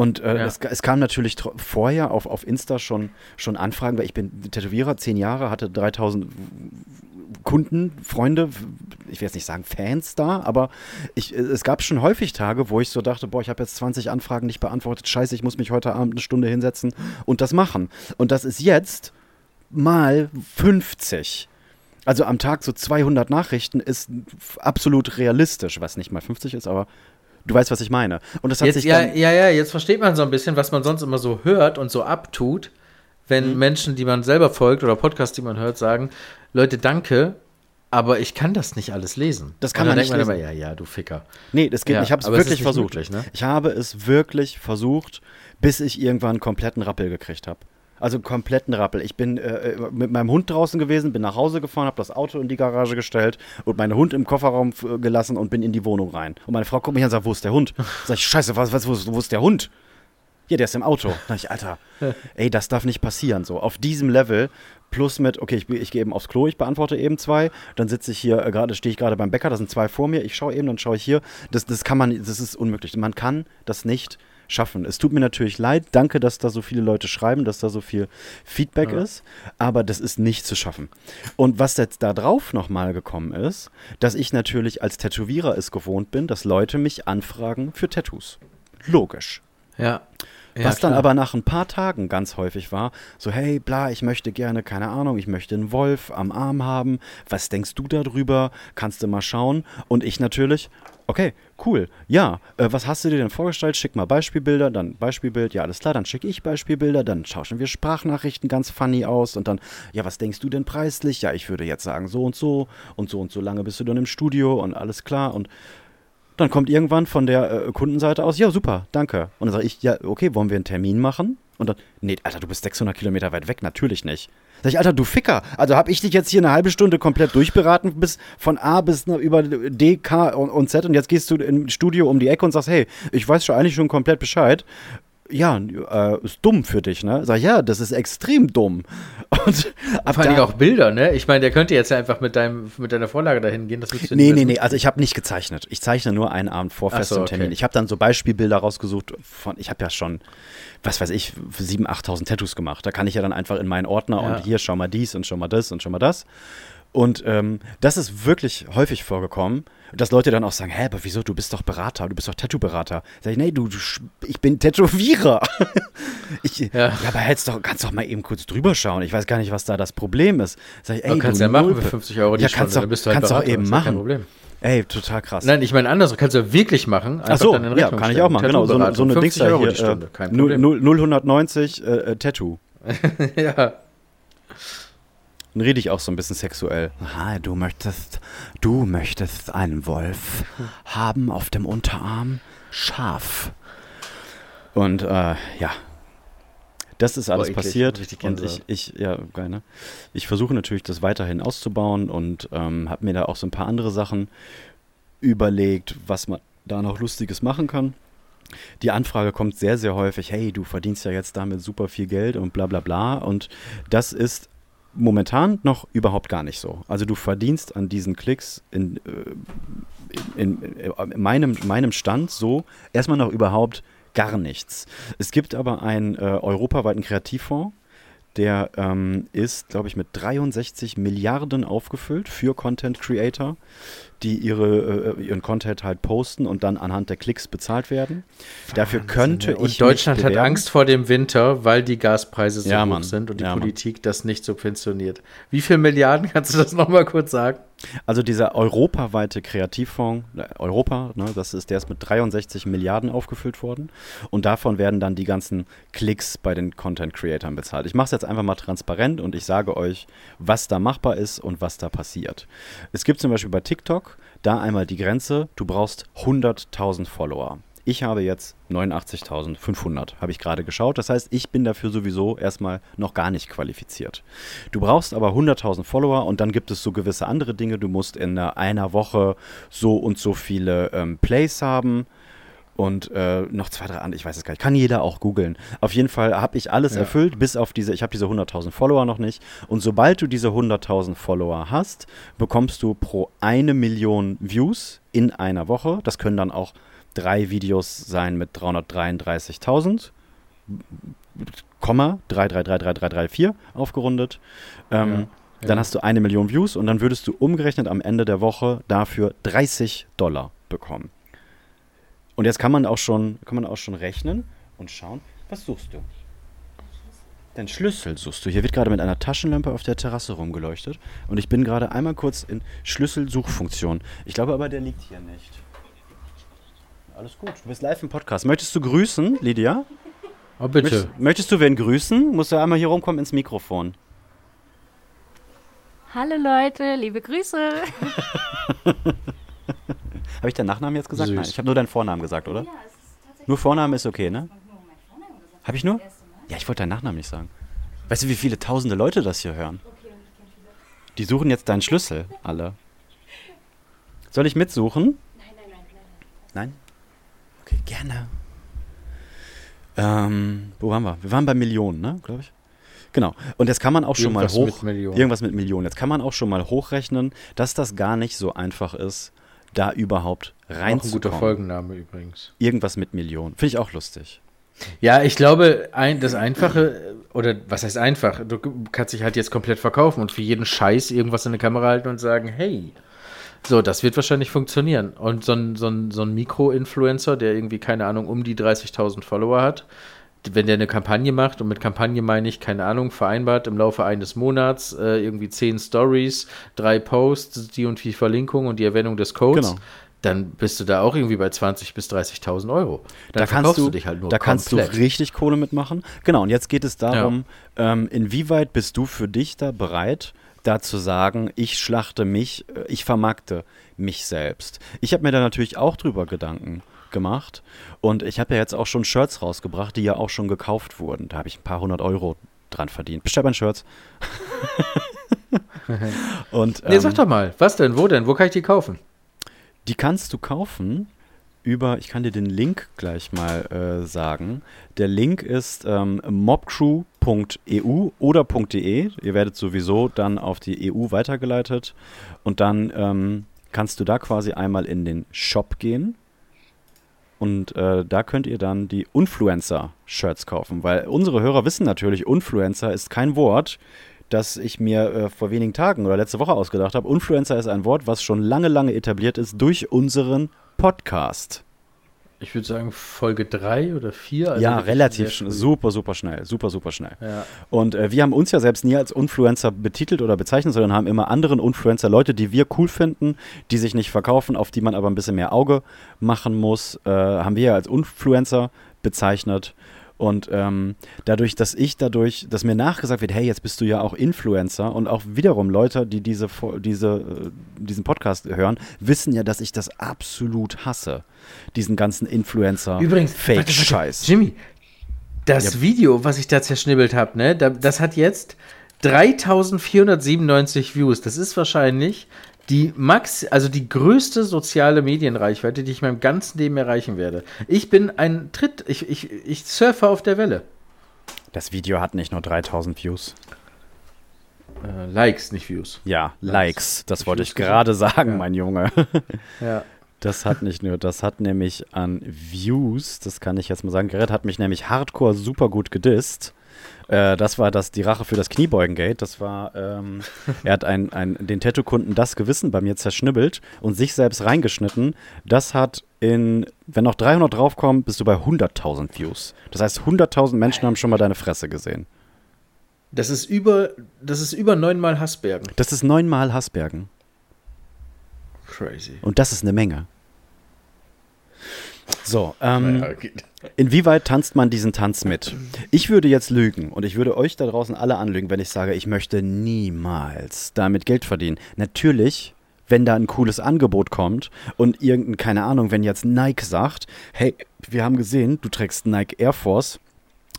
S5: Und äh,
S6: Ja.
S5: es, es kam natürlich vorher auf, auf Insta schon, schon Anfragen, weil ich bin Tätowierer, zehn Jahre, hatte 3000 Kunden, Freunde, ich will jetzt nicht sagen Fans da, aber ich, es gab schon häufig Tage, wo ich so dachte, boah, ich habe jetzt 20 Anfragen nicht beantwortet, scheiße, ich muss mich heute Abend eine Stunde hinsetzen und das machen. Und das ist jetzt mal 50. Also am Tag so 200 Nachrichten ist absolut realistisch, was nicht mal 50 ist, aber du weißt, was ich meine. Und das hat
S6: Jetzt,
S5: sich
S6: ja, ja, ja, jetzt versteht man so ein bisschen, was man sonst immer so hört und so abtut, wenn
S5: Mhm.
S6: Menschen, die man selber folgt oder Podcasts, die man hört, sagen, Leute, danke, aber ich kann das nicht alles lesen.
S5: Das kann man nicht
S6: man immer, ja, ja, du Ficker.
S5: Nee, das geht
S6: Ja,
S5: nicht. Ich habe es
S6: aber
S5: wirklich versucht.
S6: möglich, ne?
S5: Ich habe es wirklich versucht, bis ich irgendwann einen kompletten Rappel gekriegt habe. Also kompletten Rappel. Ich bin äh, mit meinem Hund draußen gewesen, bin nach Hause gefahren, habe das Auto in die Garage gestellt und meinen Hund im Kofferraum äh, gelassen und bin in die Wohnung rein. Und meine Frau guckt mich an und sagt, wo ist der Hund? Sag ich, scheiße, was, was, wo, ist, wo ist der Hund? Ja, der ist im Auto. Da ich, Alter, ey, das darf nicht passieren. So, auf diesem Level, plus mit, okay, ich, ich gehe eben aufs Klo, ich beantworte eben zwei, dann sitze ich hier, äh, gerade stehe ich gerade beim Bäcker, da sind zwei vor mir, ich schaue eben, dann schaue ich hier. Das, das kann man, das ist unmöglich. Man kann das nicht schaffen. Es tut mir natürlich leid, danke, dass da so viele Leute schreiben, dass da so viel Feedback ist, aber das ist nicht zu schaffen. Und was jetzt da drauf nochmal gekommen ist, dass ich natürlich als Tätowierer es gewohnt bin, dass Leute mich anfragen für Tattoos. Logisch.
S6: Ja. ja
S5: Was dann
S6: klar.
S5: aber nach ein paar Tagen ganz häufig war, so hey, bla, ich möchte gerne, keine Ahnung, ich möchte einen Wolf am Arm haben. Was denkst du darüber? Kannst du mal schauen? Und ich natürlich, okay, cool, ja, äh, was hast du dir denn vorgestellt? Schick mal Beispielbilder, dann Beispielbild, ja, alles klar, dann schicke ich Beispielbilder, dann tauschen wir Sprachnachrichten ganz funny aus und dann, ja, was denkst du denn preislich? Ja, ich würde jetzt sagen so und so und so und so lange bist du dann im Studio und alles klar und dann kommt irgendwann von der äh, Kundenseite aus, ja, super, danke. Und dann sage ich, ja, okay, wollen wir einen Termin machen? Und dann, nee, Alter, du bist 600 Kilometer weit weg, natürlich nicht. Sag ich, Alter, du Ficker, also habe ich dich jetzt hier eine halbe Stunde komplett durchberaten, bis von A bis na, über D, K und, und Z und jetzt gehst du im Studio um die Ecke und sagst, hey, ich weiß schon eigentlich schon komplett Bescheid. Ja, äh, ist dumm für dich, ne? Sag ich, ja, das ist extrem dumm. Und ab
S6: Vor allem auch Bilder, ne? Ich meine, der könnte jetzt ja einfach mit, deinem, mit deiner Vorlage dahin gehen. Das
S5: Nee,
S6: nicht
S5: nee, nee, also ich habe nicht gezeichnet. Ich zeichne nur einen Abend vor festem
S6: so, okay.
S5: Termin. Ich habe dann so Beispielbilder rausgesucht von, ich habe ja schon, was weiß ich, 7.000, 8.000 Tattoos gemacht. Da kann ich ja dann einfach in meinen Ordner
S6: Ja.
S5: und hier schau mal dies und schau mal das und schau mal das. Und ähm, das ist wirklich häufig vorgekommen, dass Leute dann auch sagen, hä, aber wieso, du bist doch Berater, du bist doch Tattoo-Berater. Sag ich, nee, du, du ich bin Tätowierer. ich, ja.
S6: Ja.
S5: aber hättest doch, kannst doch mal eben kurz drüber schauen. Ich weiß gar nicht, was da das Problem ist. Sag ich, ey,
S6: Aber kannst
S5: du
S6: ja machen für 50 Euro die
S5: ja,
S6: Stunde,
S5: kannst doch,
S6: dann bist du halt
S5: kannst doch
S6: Berater,
S5: eben
S6: ja kein
S5: machen.
S6: Problem.
S5: Ey, total krass.
S6: Nein, ich meine anders, kannst du ja wirklich machen.
S5: Ach so, ja, kann ich
S6: stellen.
S5: auch machen. Genau, so, eine- so eine
S6: 50
S5: Dings
S6: Euro
S5: hier.
S6: die Stunde,
S5: äh,
S6: kein
S5: 0,
S6: Problem.
S5: 0, 090 äh, äh, Tattoo.
S6: ja.
S5: Dann rede ich auch so ein bisschen sexuell. Ah, du möchtest, du möchtest einen Wolf haben auf dem Unterarm, scharf. Und äh, ja, das ist alles
S6: eklig,
S5: passiert.
S6: richtig
S5: Und ich, ich, ja, geil, ne? Ich versuche natürlich, das weiterhin auszubauen und ähm, habe mir da auch so ein paar andere Sachen überlegt, was man da noch Lustiges machen kann. Die Anfrage kommt sehr, sehr häufig, hey, du verdienst ja jetzt damit super viel Geld und bla bla bla. Und das ist momentan noch überhaupt gar nicht so. Also du verdienst an diesen Klicks in, äh, in, in, in meinem, meinem Stand so erstmal noch überhaupt gar nichts. Es gibt aber einen äh, europaweiten Kreativfonds, der ähm, ist, glaube ich, mit 63 Milliarden aufgefüllt für Content Creator, die ihre, äh, ihren Content halt posten und dann anhand der Klicks bezahlt werden. Dafür könnte ich
S6: Und Deutschland
S5: mich
S6: hat. Angst vor dem Winter, weil die Gaspreise so
S5: Ja,
S6: hoch
S5: Mann.
S6: sind und die
S5: Ja, Mann.
S6: Politik das nicht subventioniert. Wie viel Milliarden kannst du das nochmal kurz sagen?
S5: Also dieser europaweite Kreativfonds, äh, Europa, ne, das ist, der ist mit 63 Milliarden aufgefüllt worden und davon werden dann die ganzen Klicks bei den Content-Creatern bezahlt. Ich mache es jetzt einfach mal transparent und ich sage euch, was da machbar ist und was da passiert. Es gibt zum Beispiel bei TikTok da einmal die Grenze, du brauchst 100.000 Follower. Ich habe jetzt 89.500, habe ich gerade geschaut. Das heißt, ich bin dafür sowieso erstmal noch gar nicht qualifiziert. Du brauchst aber 100.000 Follower und dann gibt es so gewisse andere Dinge. Du musst in einer- Woche so und so viele ähm, Plays haben und äh, noch zwei, drei andere, ich weiß es gar nicht. Kann jeder auch googeln. Auf jeden Fall habe ich alles
S6: Ja.
S5: erfüllt, bis auf diese, ich habe diese 100.000 Follower noch nicht. Und sobald du diese 100.000 Follower hast, bekommst du pro eine Million Views in einer Woche. Das können dann auch drei Videos sein mit 333.000. Komma 3333334 aufgerundet. Ähm,
S6: Ja,
S5: Dann
S6: ja.
S5: hast du eine Million Views und dann würdest du umgerechnet am Ende der Woche dafür 30 Dollar bekommen. Und jetzt kann man auch schon, kann man auch schon rechnen und schauen, was suchst du? Dein Schlüssel suchst du. Hier wird gerade mit einer Taschenlampe auf der Terrasse rumgeleuchtet. Und ich bin gerade einmal kurz in Schlüsselsuchfunktion. Ich glaube aber, der liegt hier nicht. Alles gut. Du bist live im Podcast. Möchtest du grüßen, Lydia?
S6: Oh, bitte.
S5: Möchtest, möchtest du wen grüßen? Musst du einmal hier rumkommen ins Mikrofon.
S8: Hallo Leute, liebe Grüße.
S5: Habe ich deinen Nachnamen jetzt gesagt?
S6: Süß.
S5: Nein, ich habe nur deinen Vornamen gesagt, oder? Nur Vorname ist okay, ne? Habe ich nur? Ja, ich wollte deinen Nachnamen nicht sagen. Weißt du, wie viele tausende Leute das hier hören? Die suchen jetzt deinen Schlüssel, alle. Soll ich mitsuchen? Nein, nein, nein. Nein? Okay, gerne. Ähm, wo waren wir? Wir waren bei Millionen, ne, glaube ich. Genau. Und jetzt kann man auch schon
S6: Irgendwas
S5: mal
S6: mit
S5: hoch.
S6: Millionen.
S5: Irgendwas mit Millionen. Jetzt kann man auch schon mal hochrechnen, dass das gar nicht so einfach ist, da überhaupt
S6: Auch ein guter
S5: reinzukommen.
S6: Folgenname übrigens.
S5: Irgendwas mit Millionen. Finde ich auch lustig.
S6: Ja, ich glaube, ein, das Einfache, oder was heißt einfach? Du kannst dich halt jetzt komplett verkaufen und für jeden Scheiß irgendwas in eine Kamera halten und sagen, hey. So, das wird wahrscheinlich funktionieren. Und so ein, so ein, so ein Mikro-Influencer, der irgendwie, keine Ahnung, um die 30.000 Follower hat, wenn der eine Kampagne macht, und mit Kampagne meine ich, keine Ahnung, vereinbart im Laufe eines Monats äh, irgendwie 10 Stories, drei Posts, die und die Verlinkung und die Erwähnung des Codes,
S5: Genau.
S6: dann bist du da auch irgendwie bei 20.000 bis 30.000 Euro. Dann
S5: da kannst
S6: verkaufst
S5: du,
S6: dich halt nur
S5: da kannst
S6: komplett.
S5: du richtig Kohle mitmachen. Genau, und jetzt geht es darum, ähm, inwieweit bist du für dich da bereit, da zu sagen, ich schlachte mich, äh, ich vermarkte mich selbst. Ich habe mir da natürlich auch drüber Gedanken gemacht und ich habe ja jetzt auch schon Shirts rausgebracht, die ja auch schon gekauft wurden. Da habe ich ein paar hundert Euro dran verdient. Bestell mal Shirts. und,
S6: Nee,
S5: ähm,
S6: sag doch mal, was denn, wo denn, wo kann ich die kaufen?
S5: Die kannst du kaufen über, ich kann dir den Link gleich mal äh, sagen. Der Link ist ähm, mobcrew.eu oder .de. Ihr werdet sowieso dann auf die EU weitergeleitet und dann ähm, kannst du da quasi einmal in den Shop gehen und äh, da könnt ihr dann die Influencer-Shirts kaufen, weil unsere Hörer wissen natürlich, Influencer ist kein Wort, das ich mir äh, vor wenigen Tagen oder letzte Woche ausgedacht habe. Influencer ist ein Wort, was schon lange, lange etabliert ist durch unseren Podcast.
S6: Ich würde sagen Folge 3 oder 4.
S5: ja, relativ
S6: schnell.
S5: Super, super schnell. Super, super schnell.
S6: Ja.
S5: Und äh, wir haben uns ja selbst nie als Influencer betitelt oder bezeichnet, sondern haben immer anderen Influencer, Leute, die wir cool finden, die sich nicht verkaufen, auf die man aber ein bisschen mehr Auge machen muss, äh, haben wir ja als Influencer bezeichnet. Und ähm, dadurch, dass ich dadurch, dass mir nachgesagt wird, hey, jetzt bist du ja auch Influencer und auch wiederum Leute, die diese, diese, äh, diesen Podcast hören, wissen ja, dass ich das absolut hasse. Diesen ganzen Influencer
S6: Übrigens, warte, warte,
S5: Fake-Scheiß.
S6: Jimmy, das Video, was ich da zerschnibbelt habe, ne, da, das hat jetzt 3497 Views. Das ist wahrscheinlich die Max, also die größte soziale Medienreichweite, die ich in meinem ganzen Leben erreichen werde. Ich bin ein Tritt, ich, ich, ich surfe auf der Welle.
S5: Das Video hat nicht nur 3000 Views.
S6: Äh, Likes, nicht Views.
S5: Ja, Likes. Das wollte ich gerade sagen,
S6: Ja.
S5: mein Junge.
S6: Ja.
S5: Das hat nicht nur, das hat nämlich an Views, das kann ich jetzt mal sagen. Gerrit hat mich nämlich hardcore super gut gedisst. Äh, das war das, die Rache für das Kniebeugengate. Das war, ähm, er hat ein, ein, den Tattoo-Kunden das Gewissen bei mir zerschnibbelt und sich selbst reingeschnitten. Das hat in, wenn noch 300 draufkommen, bist du bei 100.000 Views. Das heißt, 100.000 Menschen haben schon mal deine Fresse gesehen.
S6: Das ist über, das ist über neunmal Hassbergen.
S5: Das ist neunmal Hassbergen.
S6: Crazy.
S5: Und das ist eine Menge. So, ähm, inwieweit tanzt man diesen Tanz mit? Ich würde jetzt lügen und ich würde euch da draußen alle anlügen, wenn ich sage, ich möchte niemals damit Geld verdienen. Natürlich, wenn da ein cooles Angebot kommt und irgendein, keine Ahnung, wenn jetzt Nike sagt, hey, wir haben gesehen, du trägst Nike Air Force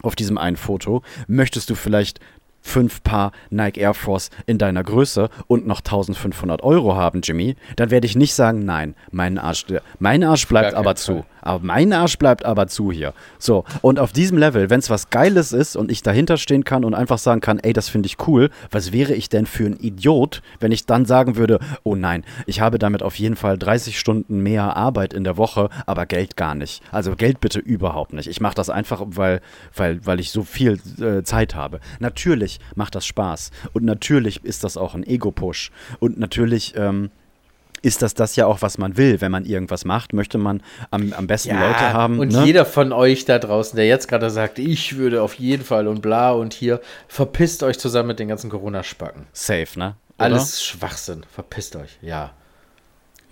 S5: auf diesem einen Foto, möchtest du vielleicht fünf Paar Nike Air Force in deiner Größe und noch 1500 Euro haben, Jimmy, dann werde ich nicht sagen, nein, mein Arsch, mein Arsch bleibt aber zu. Aber mein Arsch bleibt aber zu hier. So, und auf diesem Level, wenn es was Geiles ist und ich dahinter stehen kann und einfach sagen kann, ey, das finde ich cool, was wäre ich denn für ein Idiot, wenn ich dann sagen würde, oh nein, ich habe damit auf jeden Fall 30 Stunden mehr Arbeit in der Woche, aber Geld gar nicht. Also Geld bitte überhaupt nicht. Ich mache das einfach, weil, weil, weil ich so viel äh, Zeit habe. Natürlich macht das Spaß und natürlich ist das auch ein Ego-Push und natürlich ähm, ist das das ja auch, was man will, wenn man irgendwas macht, möchte man am, am besten Leute haben.
S6: Und
S5: ne?
S6: jeder von euch da draußen, der jetzt gerade sagt, ich würde auf jeden Fall und bla und hier, verpisst euch zusammen mit den ganzen Corona-Spacken.
S5: Safe, ne? Oder?
S6: Alles Schwachsinn. Verpisst euch. Ja.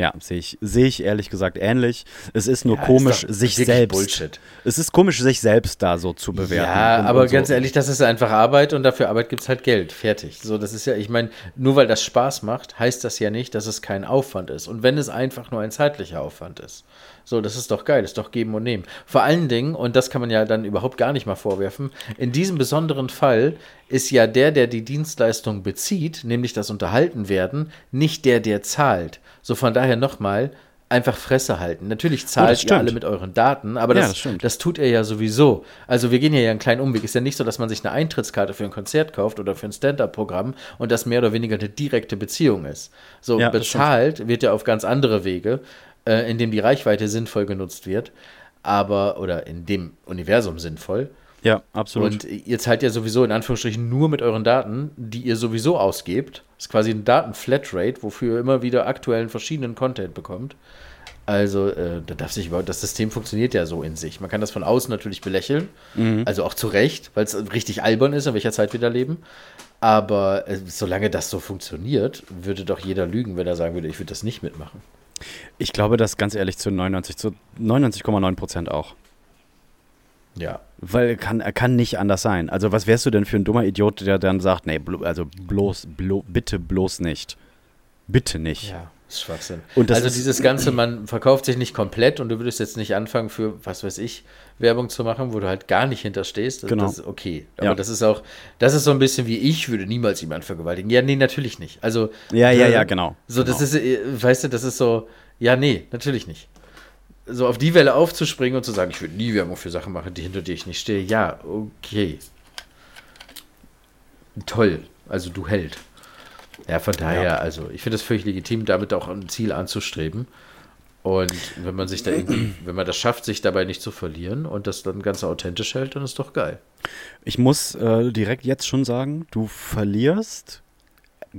S5: Ja, sehe ich, sehe ich ehrlich gesagt ähnlich. Es ist nur
S6: Ja,
S5: komisch,
S6: ist
S5: sich selbst.
S6: Bullshit.
S5: Es ist komisch, sich selbst da so zu bewerten.
S6: Ja,
S5: und-
S6: aber
S5: und so.
S6: ganz ehrlich, das ist einfach Arbeit und dafür Arbeit gibt es halt Geld. Fertig. So, das ist ja, ich meine, nur weil das Spaß macht, heißt das ja nicht, dass es kein Aufwand ist. Und wenn es einfach nur ein zeitlicher Aufwand ist. So, das ist doch geil, das ist doch geben und nehmen. Vor allen Dingen, und das kann man ja dann überhaupt gar nicht mal vorwerfen, in diesem besonderen Fall ist ja der, der die Dienstleistung bezieht, nämlich das Unterhalten werden, nicht der, der zahlt. So, von daher nochmal, einfach Fresse halten. Natürlich zahlt ihr
S5: stimmt.
S6: alle mit euren Daten, aber
S5: Ja,
S6: das,
S5: das
S6: das tut er ja sowieso. Also wir gehen hier ja einen kleinen Umweg. Ist ja nicht so, dass man sich eine Eintrittskarte für ein Konzert kauft oder für ein Stand-up-Programm und das mehr oder weniger eine direkte Beziehung ist. So
S5: Ja, das
S6: bezahlt wird ja auf ganz andere Wege, äh, indem die Reichweite sinnvoll genutzt wird, aber oder in dem Universum sinnvoll.
S5: Ja, absolut.
S6: Und ihr zahlt ja sowieso in Anführungsstrichen nur mit euren Daten, die ihr sowieso ausgebt. Das ist quasi ein Daten-Flatrate, wofür ihr immer wieder aktuellen verschiedenen Content bekommt. Also, äh, da darf sich überhaupt, das System funktioniert ja so in sich. Man kann das von außen natürlich belächeln, also auch zu Recht, weil es richtig albern ist, in welcher Zeit wir da leben. Aber äh, solange das so funktioniert, würde doch jeder lügen, wenn er sagen würde, ich würde das nicht mitmachen.
S5: Ich glaube das ganz ehrlich zu 99, zu 99,9 Prozent auch.
S6: Ja.
S5: Weil er kann, er kann nicht anders sein. Also was wärst du denn für ein dummer Idiot, der dann sagt, nee, blo, also bloß, blo, bitte bloß nicht. Bitte nicht.
S6: Ja, ist Schwachsinn.
S5: Das
S6: also
S5: ist-
S6: dieses Ganze, man verkauft sich nicht komplett und du würdest jetzt nicht anfangen für, was weiß ich, Werbung zu machen, wo du halt gar nicht hinterstehst. Das,
S5: Genau.
S6: das ist okay. Aber
S5: Ja.
S6: das ist auch, das ist so ein bisschen wie ich würde niemals jemanden vergewaltigen. Ja, nee, natürlich nicht. Also
S5: Ja, ja,
S6: äh,
S5: ja, genau.
S6: So, das
S5: Genau.
S6: ist, äh, weißt du, das ist so, ja, nee, natürlich nicht. So auf die Welle aufzuspringen und zu sagen, ich würde nie Werbung für Sachen machen, die hinter dir ich nicht stehe. Ja, okay. Toll. Also du Held. Ja, von daher, also ich finde es völlig legitim, damit auch ein Ziel anzustreben. Und wenn man sich da irgendwie, wenn man das schafft, sich dabei nicht zu verlieren und das dann ganz authentisch hält, dann ist doch geil.
S5: Ich muss äh, direkt jetzt schon sagen, du verlierst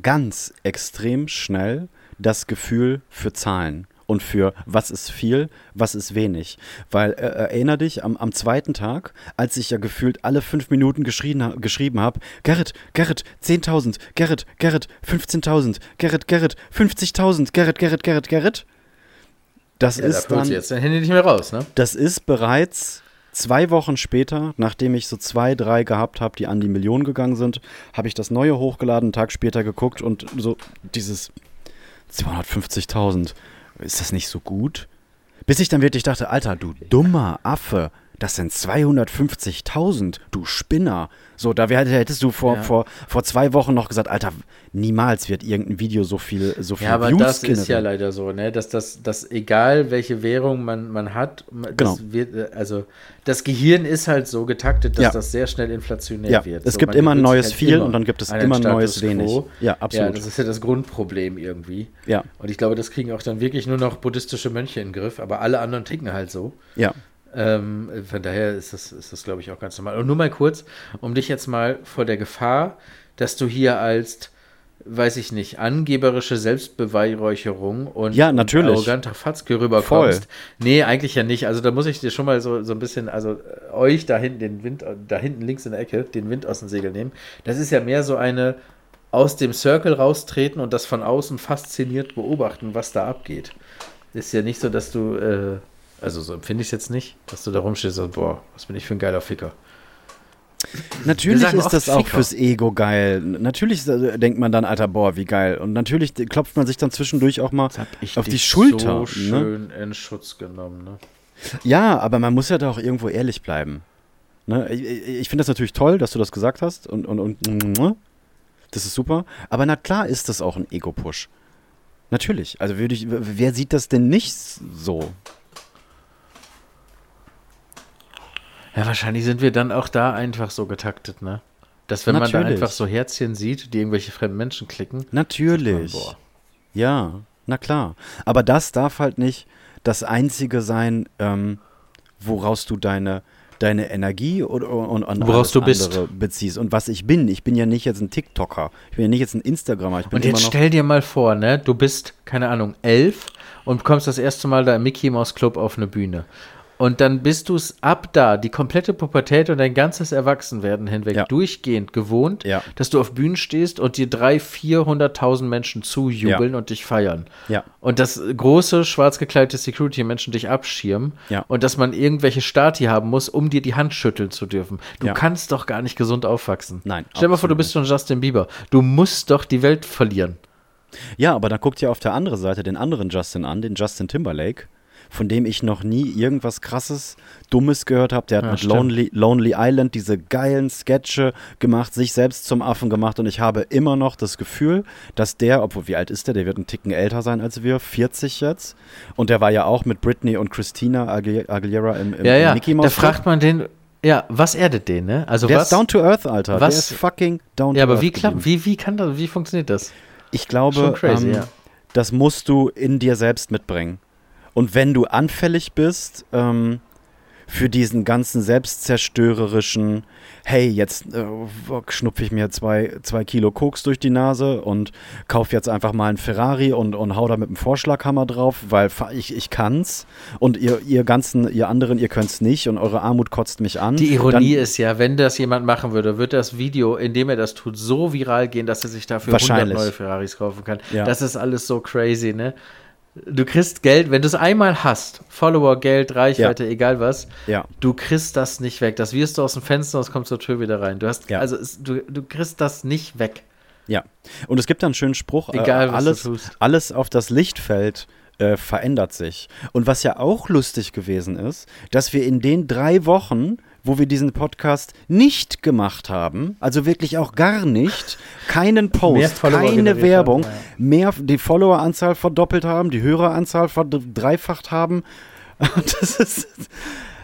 S5: ganz extrem schnell das Gefühl für Zahlen und für was ist viel, was ist wenig. Weil, äh, erinner dich, am, am zweiten Tag, als ich ja gefühlt alle fünf Minuten geschrien, geschrieben habe, Gerrit, Gerrit, 10.000, Gerrit, Gerrit, 15.000, Gerrit, Gerrit, 50.000, Gerrit, Gerrit, Gerrit, Gerrit. Das
S6: Ja, da
S5: ist
S6: holst
S5: dann,
S6: jetzt dein Handy nicht mehr raus, ne?
S5: das ist bereits zwei Wochen später, nachdem ich so zwei, drei gehabt habe, die an die Million gegangen sind, habe ich das neue hochgeladen, einen Tag später geguckt und so dieses 250.000, ist das nicht so gut? Bis ich dann wirklich dachte, Alter, du dummer Affe, das sind 250.000, du Spinner. So, da wär, hättest du vor,
S6: Ja.
S5: vor, vor zwei Wochen noch gesagt, Alter, niemals wird irgendein Video so viel, so viel
S6: Ja, aber
S5: Views
S6: das ist ja
S5: generieren.
S6: leider so, ne? Dass das, dass egal welche Währung man, man hat, das
S5: Genau.
S6: wird, äh, also das Gehirn ist halt so getaktet, dass
S5: Ja.
S6: das sehr schnell inflationär
S5: Ja,
S6: wird.
S5: es
S6: So,
S5: gibt immer ein neues
S6: halt
S5: viel und dann gibt es immer ein neues wenig.
S6: quo.
S5: Ja, absolut.
S6: Ja, das ist ja das Grundproblem irgendwie.
S5: Ja,
S6: Und ich glaube, das kriegen auch dann wirklich nur noch buddhistische Mönche in den Griff, aber alle anderen ticken halt so.
S5: ja.
S6: Ähm, von daher ist das, ist das glaube ich, auch ganz normal. Und nur mal kurz, um dich jetzt mal vor der Gefahr, dass du hier als, weiß ich nicht, angeberische Selbstbeweihräucherung und,
S5: Ja, natürlich.
S6: arroganter Fatzke rüberkommst. Nee, eigentlich ja nicht. Also da muss ich dir schon mal so, so ein bisschen, also äh, euch da hinten den Wind, da hinten links in der Ecke, den Wind aus dem Segel nehmen. Das ist ja mehr so eine aus dem Circle raustreten und das von außen fasziniert beobachten, was da abgeht. Ist ja nicht so, dass du, äh, also so empfinde ich es jetzt nicht, dass du da rumstehst und sagst, boah, was bin ich für ein geiler Ficker.
S5: Natürlich ist das auch
S6: Ficker.
S5: fürs Ego geil. Natürlich äh, denkt man dann, Alter, boah, wie geil. Und natürlich klopft man sich dann zwischendurch auch mal auf die
S6: dich
S5: Schulter.
S6: so
S5: ne?
S6: schön in Schutz genommen, ne?
S5: Ja, aber man muss ja da auch irgendwo ehrlich bleiben. Ne? Ich, ich ich finde das natürlich toll, dass du das gesagt hast und, und, und das ist super. Aber na klar ist das auch ein Ego-Push. Natürlich. Also würde ich, wer sieht das denn nicht so?
S6: Ja, wahrscheinlich sind wir dann auch da einfach so getaktet, ne? Dass wenn man da
S5: Natürlich.
S6: einfach so Herzchen sieht, die irgendwelche fremden Menschen klicken,
S5: Natürlich.
S6: boah.
S5: Ja, na klar. Aber das darf halt nicht das Einzige sein, ähm, woraus du deine, deine Energie und, und, und
S6: Woraus du bist.
S5: andere beziehst. Und was ich bin. Ich bin ja nicht jetzt ein TikToker. Ich bin ja nicht jetzt ein Instagrammer. Ich bin
S6: Und jetzt stell dir mal vor, ne, du bist, keine Ahnung, elf und kommst das erste Mal da im Mickey Mouse Club auf eine Bühne. Und dann bist du es ab da, die komplette Pubertät und dein ganzes Erwachsenwerden hinweg
S5: Ja.
S6: durchgehend gewohnt,
S5: Ja.
S6: dass du auf Bühnen stehst und dir drei, vierhunderttausend Menschen zujubeln
S5: Ja.
S6: und dich feiern.
S5: Ja.
S6: Und dass große, schwarz gekleidete Security-Menschen dich abschirmen und dass man irgendwelche Stati haben muss, um dir die Hand schütteln zu dürfen. Du kannst doch gar nicht gesund aufwachsen.
S5: Nein,
S6: Stell dir mal vor, du bist schon Justin Bieber. Du musst doch die Welt verlieren.
S5: Ja, aber dann guckt ihr auf der anderen Seite den anderen Justin an, den Justin Timberlake, von dem ich noch nie irgendwas krasses, Dummes gehört habe. Der hat
S6: Ja,
S5: mit. Lonely, Lonely Island diese geilen Sketche gemacht, sich selbst zum Affen gemacht und ich habe immer noch das Gefühl, dass der, obwohl wie alt ist der, der wird einen Ticken älter sein als wir, 40 jetzt. Und der war ja auch mit Britney und Christina Agu- Aguilera im, im,
S6: Ja,
S5: im
S6: ja.
S5: Mickey
S6: Da
S5: Mouse.
S6: fragt man den, ja, was erdet den, ne? Also
S5: der
S6: was?
S5: ist down to earth, Alter.
S6: was-
S5: der ist fucking down
S6: ja,
S5: to
S6: aber
S5: earth.
S6: wie klappt, wie, wie kann das, wie funktioniert das?
S5: Ich glaube,
S6: Schon crazy,
S5: ähm,
S6: ja.
S5: das musst du in dir selbst mitbringen. Und wenn du anfällig bist ähm, für diesen ganzen selbstzerstörerischen, hey, jetzt äh, schnupfe ich mir zwei, zwei Kilo Koks durch die Nase und kauf jetzt einfach mal einen Ferrari und, und hau da mit dem Vorschlaghammer drauf, weil ich, ich kann's und ihr, ihr ganzen, ihr anderen, ihr könnt's nicht und eure Armut kotzt mich an.
S6: Die Ironie
S5: dann,
S6: ist ja, wenn das jemand machen würde, wird das Video, in dem er das tut, so viral gehen, dass er sich dafür 100
S5: Wahrscheinlich.
S6: neue Ferraris kaufen kann.
S5: Ja.
S6: Das ist alles so crazy, ne? Du kriegst Geld, wenn du es einmal hast, Follower, Geld, Reichweite, egal was,
S5: Ja.
S6: du kriegst das nicht weg. Das wirst du aus dem Fenster und es kommt zur Tür wieder rein. Du hast,
S5: Ja.
S6: also es, du, du kriegst das nicht weg.
S5: Ja, und es gibt einen schönen Spruch,
S6: Egal,
S5: äh,
S6: was du
S5: alles,
S6: tust.
S5: alles auf das Licht fällt, äh, verändert sich. Und was ja auch lustig gewesen ist, dass wir in den drei Wochen, wo wir diesen Podcast nicht gemacht haben, also wirklich auch gar nicht, keinen Post, keine Werbung,
S6: haben, ja.
S5: mehr die Followeranzahl verdoppelt haben, die Höreranzahl verdreifacht haben. Das ist,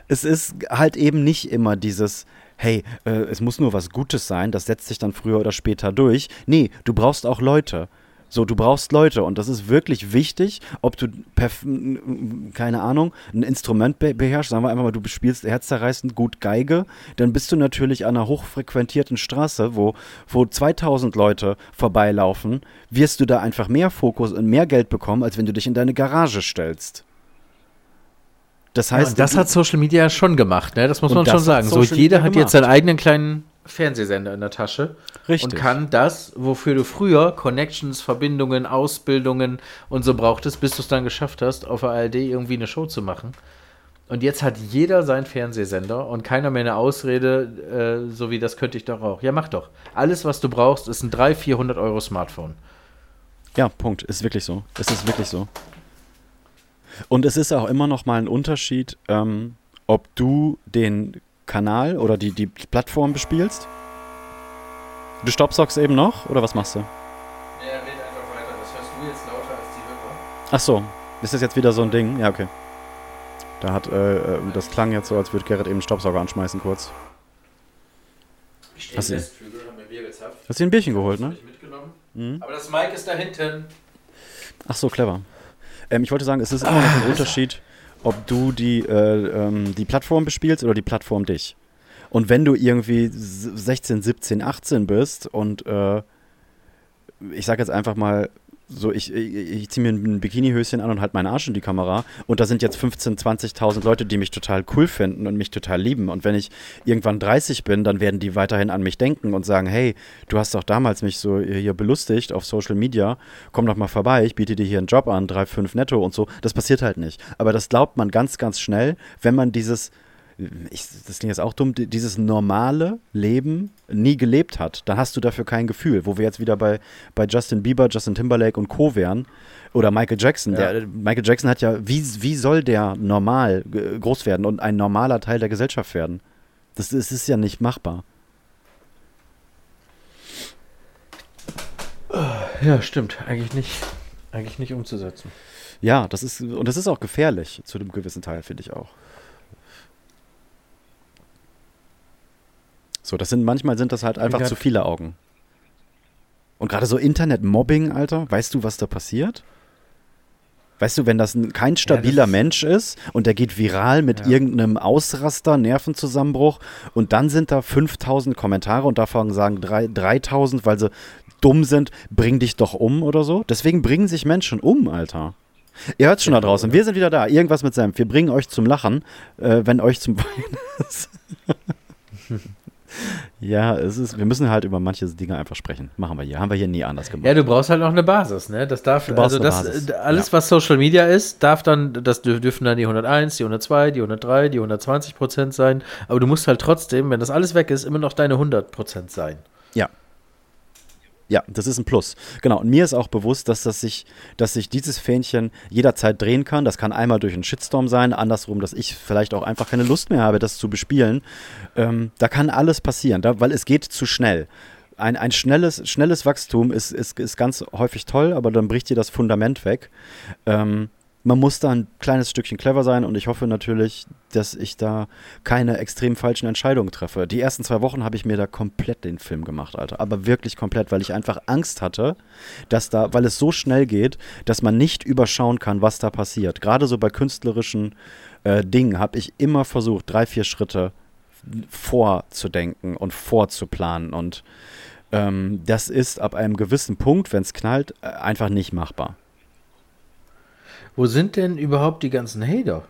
S5: es ist halt eben nicht immer dieses, hey, äh, es muss nur was Gutes sein, das setzt sich dann früher oder später durch. Nee, du brauchst auch Leute. So, du brauchst Leute und das ist wirklich wichtig, ob du, keine Ahnung, ein Instrument be beherrschst. Sagen wir einfach mal, du spielst herzzerreißend gut Geige, dann bist du natürlich an einer hochfrequentierten Straße, wo, wo 2000 Leute vorbeilaufen, wirst du da einfach mehr Fokus und mehr Geld bekommen, als wenn du dich in deine Garage stellst. Das
S6: Ja,
S5: heißt,
S6: und das hat Social Media schon gemacht, ne? Das muss man schon sagen. So, jeder
S5: Media
S6: hat jetzt
S5: gemacht.
S6: seinen eigenen kleinen Fernsehsender in der Tasche
S5: Richtig.
S6: und kann das, wofür du früher Connections, Verbindungen, Ausbildungen und so brauchtest, bis du es dann geschafft hast, auf der ARD irgendwie eine Show zu machen. Und jetzt hat jeder seinen Fernsehsender und keiner mehr eine Ausrede, äh, so wie das könnte ich doch auch. Ja, mach doch. Alles, was du brauchst, ist ein 300, 400 Euro Smartphone.
S5: Ja, Punkt. Ist wirklich so. Es ist wirklich so. Und es ist auch immer noch mal ein Unterschied, ähm, ob du den Kanal oder die, die Plattform bespielst. Du staubsaugst eben noch oder was machst du?
S6: Ja, red einfach weiter. Das hörst du jetzt lauter als die Hörer.
S5: Ach so, ist das jetzt wieder so ein Ding? Ja, okay. Da hat, äh, äh, das klang jetzt so, als würde Gerrit eben einen Staubsauger anschmeißen kurz.
S6: Ich stehe
S5: Hast du-. Hast dir ein Bierchen geholt, ne? Mhm.
S6: Aber das Mic ist da hinten.
S5: Ach so, clever. Ähm, ich wollte sagen, es ist immer noch ein Unterschied, ob du die, äh, ähm, die Plattform bespielst oder die Plattform dich. Und wenn du irgendwie s- 16, 17, 18 bist und äh, ich sag jetzt einfach mal so, ich, ich, ich ziehe mir ein Bikinihöschen an und halt meinen Arsch in die Kamera und da sind jetzt 15, 20.000 Leute, die mich total cool finden und mich total lieben. Und wenn ich irgendwann 30 bin, dann werden die weiterhin an mich denken und sagen, hey, du hast doch damals mich so hier belustigt auf Social Media, komm doch mal vorbei, ich biete dir hier einen Job an, 3, 5 netto und so. Das passiert halt nicht. Aber das glaubt man ganz, ganz schnell, wenn man dieses ich, das klingt jetzt auch dumm, di- dieses normale Leben nie gelebt hat, dann hast du dafür kein Gefühl. Wo wir jetzt wieder bei, bei Justin Bieber, Justin Timberlake und Co. wären. Oder Michael Jackson.
S6: Ja.
S5: Der, Michael Jackson hat ja, wie, wie soll der normal äh, groß werden und ein normaler Teil der Gesellschaft werden? Das, das ist ja nicht machbar.
S6: Ja, stimmt. Eigentlich nicht. Eigentlich nicht umzusetzen.
S5: Ja, das ist, und das ist auch gefährlich zu einem gewissen Teil, finde ich auch. So, das sind, manchmal sind das halt einfach zu viele Augen. Und gerade so Internet-Mobbing, Alter, weißt du, was da passiert? Weißt du, wenn das ein, kein stabiler
S6: ist-
S5: Mensch ist und der geht viral mit
S6: Ja.
S5: irgendeinem Ausraster, Nervenzusammenbruch und dann sind da 5000 Kommentare und davon sagen drei- 3000, weil sie dumm sind, bring dich doch um oder so. Deswegen bringen sich Menschen um, Alter. Ihr hört schon da draußen, wir sind wieder da. Irgendwas mit Senf. Wir bringen euch zum Lachen, äh, wenn euch zum Weinen ist. Ja, es ist, wir müssen halt über manche Dinge einfach sprechen. Machen wir hier. Haben wir hier nie anders gemacht.
S6: Ja, du brauchst halt noch eine Basis, ne? Das darf, also das,
S5: Basis,
S6: äh, alles,
S5: ja.
S6: was Social Media ist, darf dann, das dür- dürfen dann die 101, die 102, die 103, die 120 Prozent sein. Aber du musst halt trotzdem, wenn das alles weg ist, immer noch deine 100 Prozent sein.
S5: Ja. Ja, das ist ein Plus. Genau. Und mir ist auch bewusst, dass, das sich, dass sich dieses Fähnchen jederzeit drehen kann. Das kann einmal durch einen Shitstorm sein, andersrum, dass ich vielleicht auch einfach keine Lust mehr habe, das zu bespielen. Ähm, da kann alles passieren, da, weil es geht zu schnell. Ein, ein schnelles, schnelles Wachstum ist, ist, ist ganz häufig toll, aber dann bricht dir das Fundament weg. Ähm, man muss da ein kleines Stückchen clever sein und ich hoffe natürlich, dass ich da keine extrem falschen Entscheidungen treffe. Die ersten zwei Wochen habe ich mir da komplett den Film gemacht, Alter. Aber wirklich komplett, weil ich einfach Angst hatte, dass da, weil es so schnell geht, dass man nicht überschauen kann, was da passiert. Gerade so bei künstlerischen äh, Dingen habe ich immer versucht, drei, vier Schritte vorzudenken und vorzuplanen. Und ähm, das ist ab einem gewissen Punkt, wenn es knallt, äh, einfach nicht machbar.
S6: Wo sind denn überhaupt die ganzen Hater?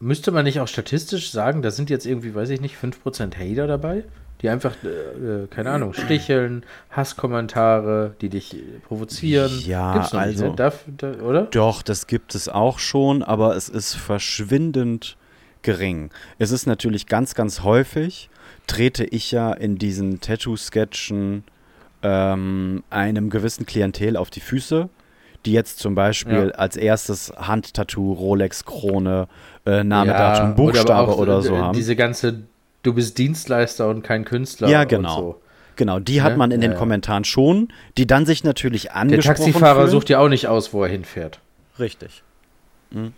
S6: Müsste man nicht auch statistisch sagen, da sind jetzt irgendwie, weiß ich nicht, 5% Hater dabei? Die einfach, äh, äh, keine Ahnung, sticheln, Hasskommentare, die dich äh, provozieren.
S5: Ja,
S6: Gibt's noch
S5: also-
S6: Nicht, ne? Darf, da, oder?
S5: Doch, das gibt es auch schon, aber es ist verschwindend gering. Es ist natürlich ganz, ganz häufig, trete ich ja in diesen Tattoo-Sketchen ähm, einem gewissen Klientel auf die Füße, die jetzt zum Beispiel
S6: Ja.
S5: als erstes Handtattoo, Rolex-Krone, äh, Name,
S6: Ja,
S5: Datum, Buchstabe
S6: auch,
S5: oder
S6: äh,
S5: so haben.
S6: Diese ganze, du bist Dienstleister und kein Künstler.
S5: Ja, genau.
S6: so.
S5: Genau, die hat
S6: Ne?
S5: man in den. Kommentaren schon, die dann sich natürlich
S6: Der
S5: angesprochen
S6: Taxifahrer
S5: fühlen.
S6: sucht ja auch nicht aus, wo er hinfährt.
S5: Richtig. Mhm.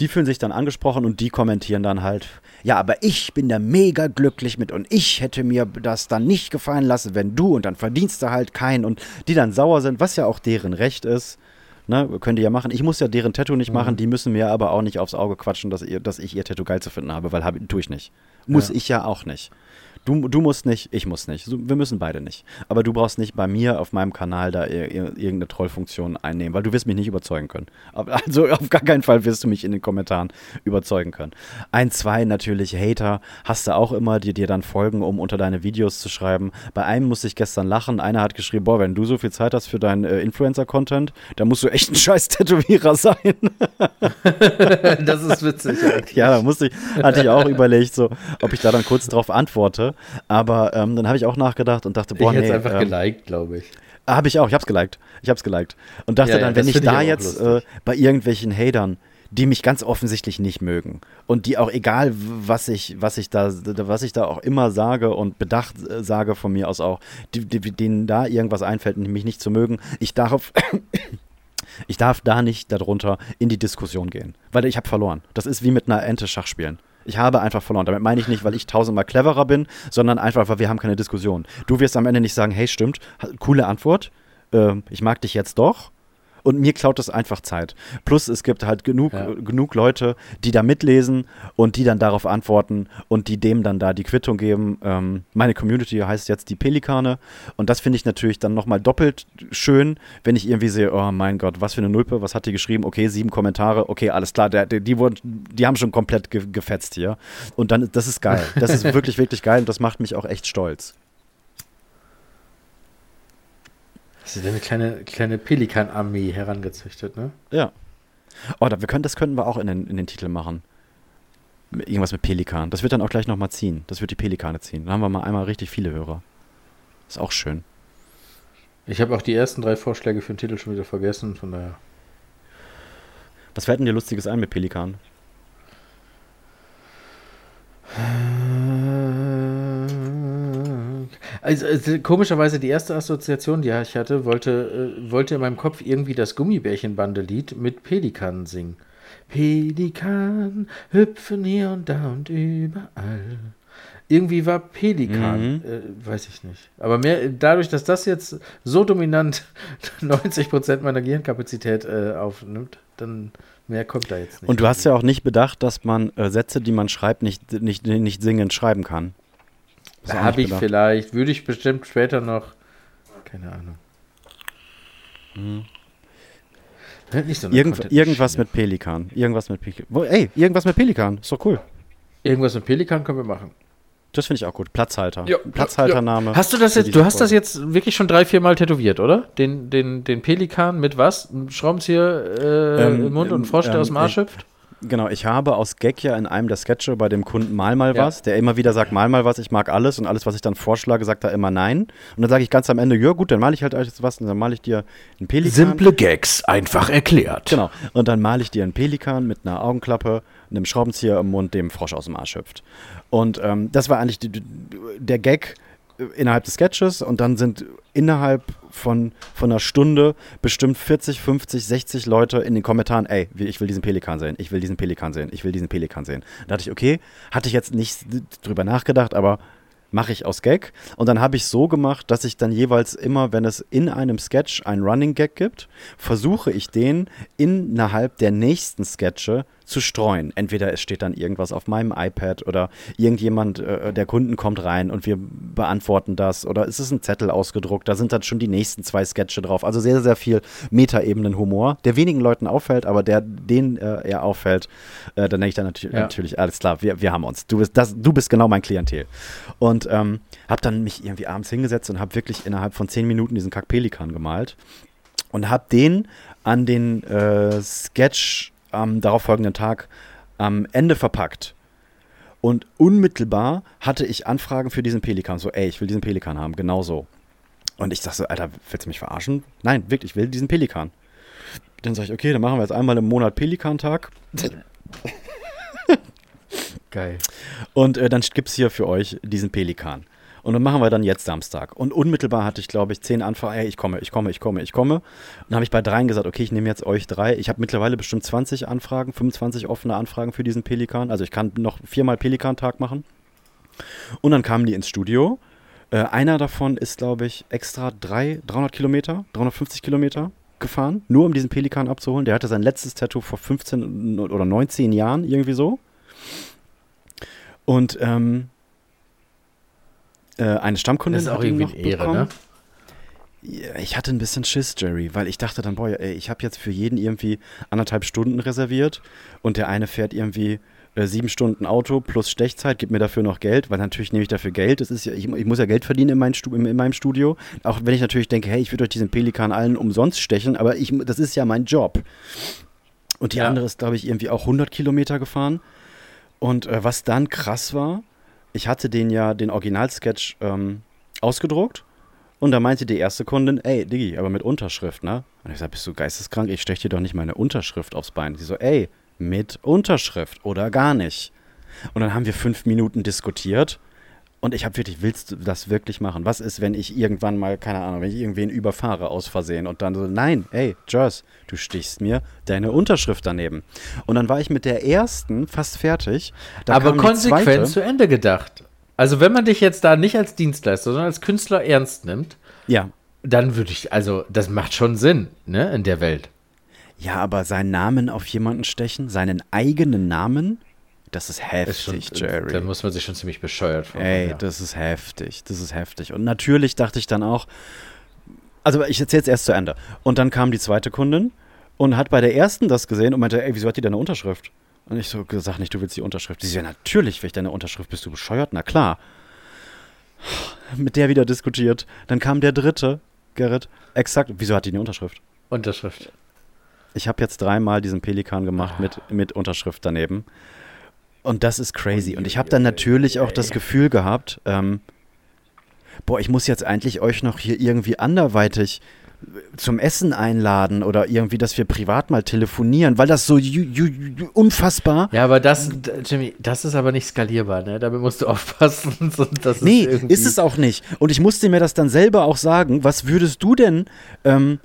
S5: die fühlen sich dann angesprochen und die kommentieren dann halt, ja, aber ich bin da mega glücklich mit und ich hätte mir das dann nicht gefallen lassen, wenn du und dann verdienst du halt keinen und die dann sauer sind, was ja auch deren Recht ist. Ne, könnt ihr ja machen. Ich muss ja deren Tattoo nicht machen, die müssen mir aber auch nicht aufs Auge quatschen, dass, ihr, dass ich ihr Tattoo geil zu finden habe, weil hab, tue ich nicht. Muss
S6: Ja.
S5: ich ja auch nicht. Du, du musst nicht, ich muss nicht. Wir müssen beide nicht. Aber du brauchst nicht bei mir auf meinem Kanal da ir ir irgendeine Trollfunktion einnehmen, weil du wirst mich nicht überzeugen können. Also auf gar keinen Fall wirst du mich in den Kommentaren überzeugen können. Ein, zwei natürlich Hater hast du auch immer, die dir dann folgen, um unter deine Videos zu schreiben. Bei einem musste ich gestern lachen. Einer hat geschrieben, boah, wenn du so viel Zeit hast für deinen äh, Influencer-Content, dann musst du echt ein scheiß Tätowierer sein.
S6: das ist witzig. eigentlich.
S5: Ja, da musste ich, hatte ich auch überlegt, so, ob ich da dann kurz drauf antworte. Aber ähm, dann habe ich auch nachgedacht und dachte,
S6: Ich
S5: boah,
S6: hätte
S5: nee.
S6: es einfach
S5: ähm,
S6: geliked, glaube ich.
S5: Habe ich auch, ich hab's geliked. Ich hab's geliked. Und dachte
S6: Ja, ja,
S5: dann, wenn
S6: das
S5: ich
S6: ich
S5: da
S6: auch
S5: jetzt äh, bei irgendwelchen Hatern, die mich ganz offensichtlich nicht mögen und die auch egal, was ich, was ich da, was ich da auch immer sage und bedacht äh, sage von mir aus auch, die, die, denen da irgendwas einfällt mich nicht zu mögen, ich darf, ich darf da nicht darunter in die Diskussion gehen, weil ich habe verloren. Das ist wie mit einer Ente Schach spielen. Ich habe einfach verloren. Damit meine ich nicht, weil ich tausendmal cleverer bin, sondern einfach, weil wir haben keine Diskussion. Du wirst am Ende nicht sagen, hey, stimmt, coole Antwort, ähm, ich mag dich jetzt doch. Und mir klaut das einfach Zeit. Plus es gibt halt genug,
S6: Ja.
S5: genug Leute, die da mitlesen und die dann darauf antworten und die dem dann da die Quittung geben. Ähm, meine Community heißt jetzt die Pelikane. Und das finde ich natürlich dann nochmal doppelt schön, wenn ich irgendwie sehe, oh mein Gott, was für eine Nulpe, was hat die geschrieben? Okay, sieben Kommentare, okay, alles klar, der, der, die, wurden, die haben schon komplett ge gefetzt hier. Und dann, das ist geil. Das ist wirklich, wirklich geil und das macht mich auch echt stolz.
S6: Das ist eine kleine, kleine Pelikan-Armee herangezüchtet, ne?
S5: Ja. Oh, da, wir können, das könnten wir auch in den, in den Titel machen. Irgendwas mit Pelikan. Das wird dann auch gleich nochmal ziehen. Das wird die Pelikane ziehen. Dann haben wir mal einmal richtig viele Hörer. Ist auch schön.
S6: Ich habe auch die ersten drei Vorschläge für den Titel schon wieder vergessen, von daher.
S5: Was fällt denn dir Lustiges ein mit Pelikan?
S6: Also, also komischerweise die erste Assoziation, die ich hatte, wollte, äh, wollte in meinem Kopf irgendwie das Gummibärchenbande-Lied mit Pelikanen singen. Pelikan hüpfen hier und da und überall. Irgendwie war Pelikan,
S5: Mhm.
S6: äh, weiß ich nicht. Aber mehr, dadurch, dass das jetzt so dominant 90% meiner Gehirnkapazität äh, aufnimmt, dann mehr kommt da jetzt nicht.
S5: Und du hast ja auch nicht bedacht, dass man äh, Sätze, die man schreibt, nicht, nicht, nicht singend schreiben kann.
S6: Habe ich vielleicht, würde ich bestimmt später noch. Keine Ahnung.
S5: Mhm.
S6: Nicht so
S5: Irgend, irgendwas mit Pelikan. Irgendwas mit Pelikan. Ey, irgendwas mit Pelikan. Ist doch cool.
S6: Irgendwas mit Pelikan können wir machen.
S5: Das finde ich auch gut. Platzhalter.
S6: Ja,
S5: Platzhaltername.
S6: Hast du das jetzt, du hast das
S5: Folge.
S6: jetzt wirklich schon drei, vier Mal tätowiert, oder? Den, den, den Pelikan mit was? Ein Schraubenzieher äh,
S5: Ähm,
S6: im Mund und
S5: ähm,
S6: ein Frosch, der
S5: ähm,
S6: aus dem Arsch
S5: ich-
S6: hüpft?
S5: Genau, ich habe aus Gag ja in einem der Sketche bei dem Kunden mal mal
S6: Ja.
S5: was, der immer wieder sagt mal mal was, ich mag alles und alles, was ich dann vorschlage, sagt er immer nein. Und dann sage ich ganz am Ende, ja gut, dann male ich halt jetzt was und dann male ich dir einen Pelikan.
S3: Gags, einfach erklärt.
S5: Genau. Und dann male ich dir einen Pelikan mit einer Augenklappe, einem Schraubenzieher im Mund, dem Frosch aus dem Arsch hüpft. Und ähm, das war eigentlich die, die, der Gag innerhalb des Sketches und dann sind innerhalb von, von einer Stunde bestimmt 40, 50, 60 Leute in den Kommentaren, ey, ich will diesen Pelikan sehen, ich will diesen Pelikan sehen, ich will diesen Pelikan sehen. Da dachte ich, okay, hatte ich jetzt nicht drüber nachgedacht, aber mache ich aus Gag. Und dann habe ich so gemacht, dass ich dann jeweils immer, wenn es in einem Sketch einen Running Gag gibt, versuche ich den innerhalb der nächsten Sketche zu streuen. Entweder es steht dann irgendwas auf meinem iPad oder irgendjemand, äh, der Kunden kommt rein und wir beantworten das oder es ist ein Zettel ausgedruckt, da sind dann schon die nächsten zwei Sketche drauf. Also sehr, sehr viel Metaebenen-Humor, der wenigen Leuten auffällt, aber der denen äh, er auffällt, äh, dann denke ich dann natürlich,
S6: Ja.
S5: natürlich, alles klar, wir, wir haben uns. Du bist, das, du bist genau mein Klientel. Und ähm, habe dann mich irgendwie abends hingesetzt und habe wirklich innerhalb von zehn Minuten diesen Kack-Pelikan gemalt und habe den an den äh, Sketch am darauffolgenden Tag am Ende verpackt. Und unmittelbar hatte ich Anfragen für diesen Pelikan. So, ey, ich will diesen Pelikan haben, genau so. Und ich dachte so, Alter, willst du mich verarschen? Nein, wirklich, ich will diesen Pelikan. Dann sage ich, okay, dann machen wir jetzt einmal im Monat Pelikan-Tag.
S6: Geil.
S5: Und äh, dann gibt es hier für euch diesen Pelikan. Und dann machen wir dann jetzt Samstag. Und unmittelbar hatte ich, glaube ich, zehn Anfragen. Ey, ich komme, ich komme, ich komme, ich komme. Und dann habe ich bei dreien gesagt, okay, ich nehme jetzt euch drei. Ich habe mittlerweile bestimmt 20 Anfragen, 25 offene Anfragen für diesen Pelikan. Also ich kann noch viermal Pelikan-Tag machen. Und dann kamen die ins Studio. Äh, einer davon ist, glaube ich, extra drei, 300 Kilometer, 350 Kilometer gefahren, nur um diesen Pelikan abzuholen. Der hatte sein letztes Tattoo vor 15 oder 19 Jahren, irgendwie so. Und ähm, äh, eine Stammkundin
S6: Das ist auch irgendwie
S5: noch
S6: Ehre,
S5: bekommen.
S6: ne?
S5: Ich hatte ein bisschen Schiss, Jerry, weil ich dachte dann, boah, ey, ich habe jetzt für jeden irgendwie anderthalb Stunden reserviert und der eine fährt irgendwie äh, sieben Stunden Auto plus Stechzeit, gibt mir dafür noch Geld, weil natürlich nehme ich dafür Geld. Das ist ja, ich, ich muss ja Geld verdienen in, mein in meinem Studio. Auch wenn ich natürlich denke, hey, ich würde euch diesen Pelikan allen umsonst stechen, aber ich, das ist ja mein Job. Und die
S6: Ja.
S5: andere ist, glaube ich, irgendwie auch 100 Kilometer gefahren. Und äh, was dann krass war, ich hatte den ja, den Originalsketch ähm, ausgedruckt. Und da meinte die erste Kundin, ey, Diggi, aber mit Unterschrift, ne? Und ich sag, bist du geisteskrank? Ich stech dir doch nicht meine Unterschrift aufs Bein. Sie so, ey, mit Unterschrift oder gar nicht. Und dann haben wir fünf Minuten diskutiert. Und ich habe wirklich, willst du das wirklich machen? Was ist, wenn ich irgendwann mal, keine Ahnung, wenn ich irgendwen überfahre aus Versehen und dann so, nein, ey, Jers, du stichst mir deine Unterschrift daneben. Und dann war ich mit der ersten fast fertig. Da
S6: Aber konsequent zu Ende gedacht. Also wenn man dich jetzt da nicht als Dienstleister, sondern als Künstler ernst nimmt,
S5: Ja,
S6: dann würde ich, also das macht schon Sinn, ne, in der Welt.
S5: Ja, aber seinen Namen auf jemanden stechen, seinen eigenen Namen, das ist
S6: Ist
S5: heftig,
S6: schon,
S5: Jerry.
S6: Da muss man sich schon ziemlich bescheuert vorkommen.
S5: Ey,
S6: ja.
S5: das ist heftig, das ist heftig. Und natürlich dachte ich dann auch, also ich erzähle jetzt erst zu Ende. Und dann kam die zweite Kundin und hat bei der ersten das gesehen und meinte, ey, wieso hat die deine Unterschrift? Und ich so, sag nicht, du willst die Unterschrift. Sie so, ja, natürlich will ich deine Unterschrift. Bist du bescheuert? Na klar. Mit der wieder diskutiert. Dann kam der dritte, Gerrit, exakt, wieso hat die eine Unterschrift?
S6: Unterschrift.
S5: Ich habe jetzt dreimal diesen Pelikan gemacht mit, mit Unterschrift daneben. Und das ist crazy. Und ich habe dann natürlich auch das Gefühl gehabt, ähm, boah, ich muss jetzt eigentlich euch noch hier irgendwie anderweitig zum Essen einladen oder irgendwie, dass wir privat mal telefonieren, weil das so unfassbar.
S6: Ja, aber das, Jimmy, das ist aber nicht skalierbar, ne? Damit musst du aufpassen. so, dass
S5: Nee,
S6: irgendwie-
S5: ist es auch nicht. Und ich musste mir das dann selber auch sagen, was würdest du denn ähm,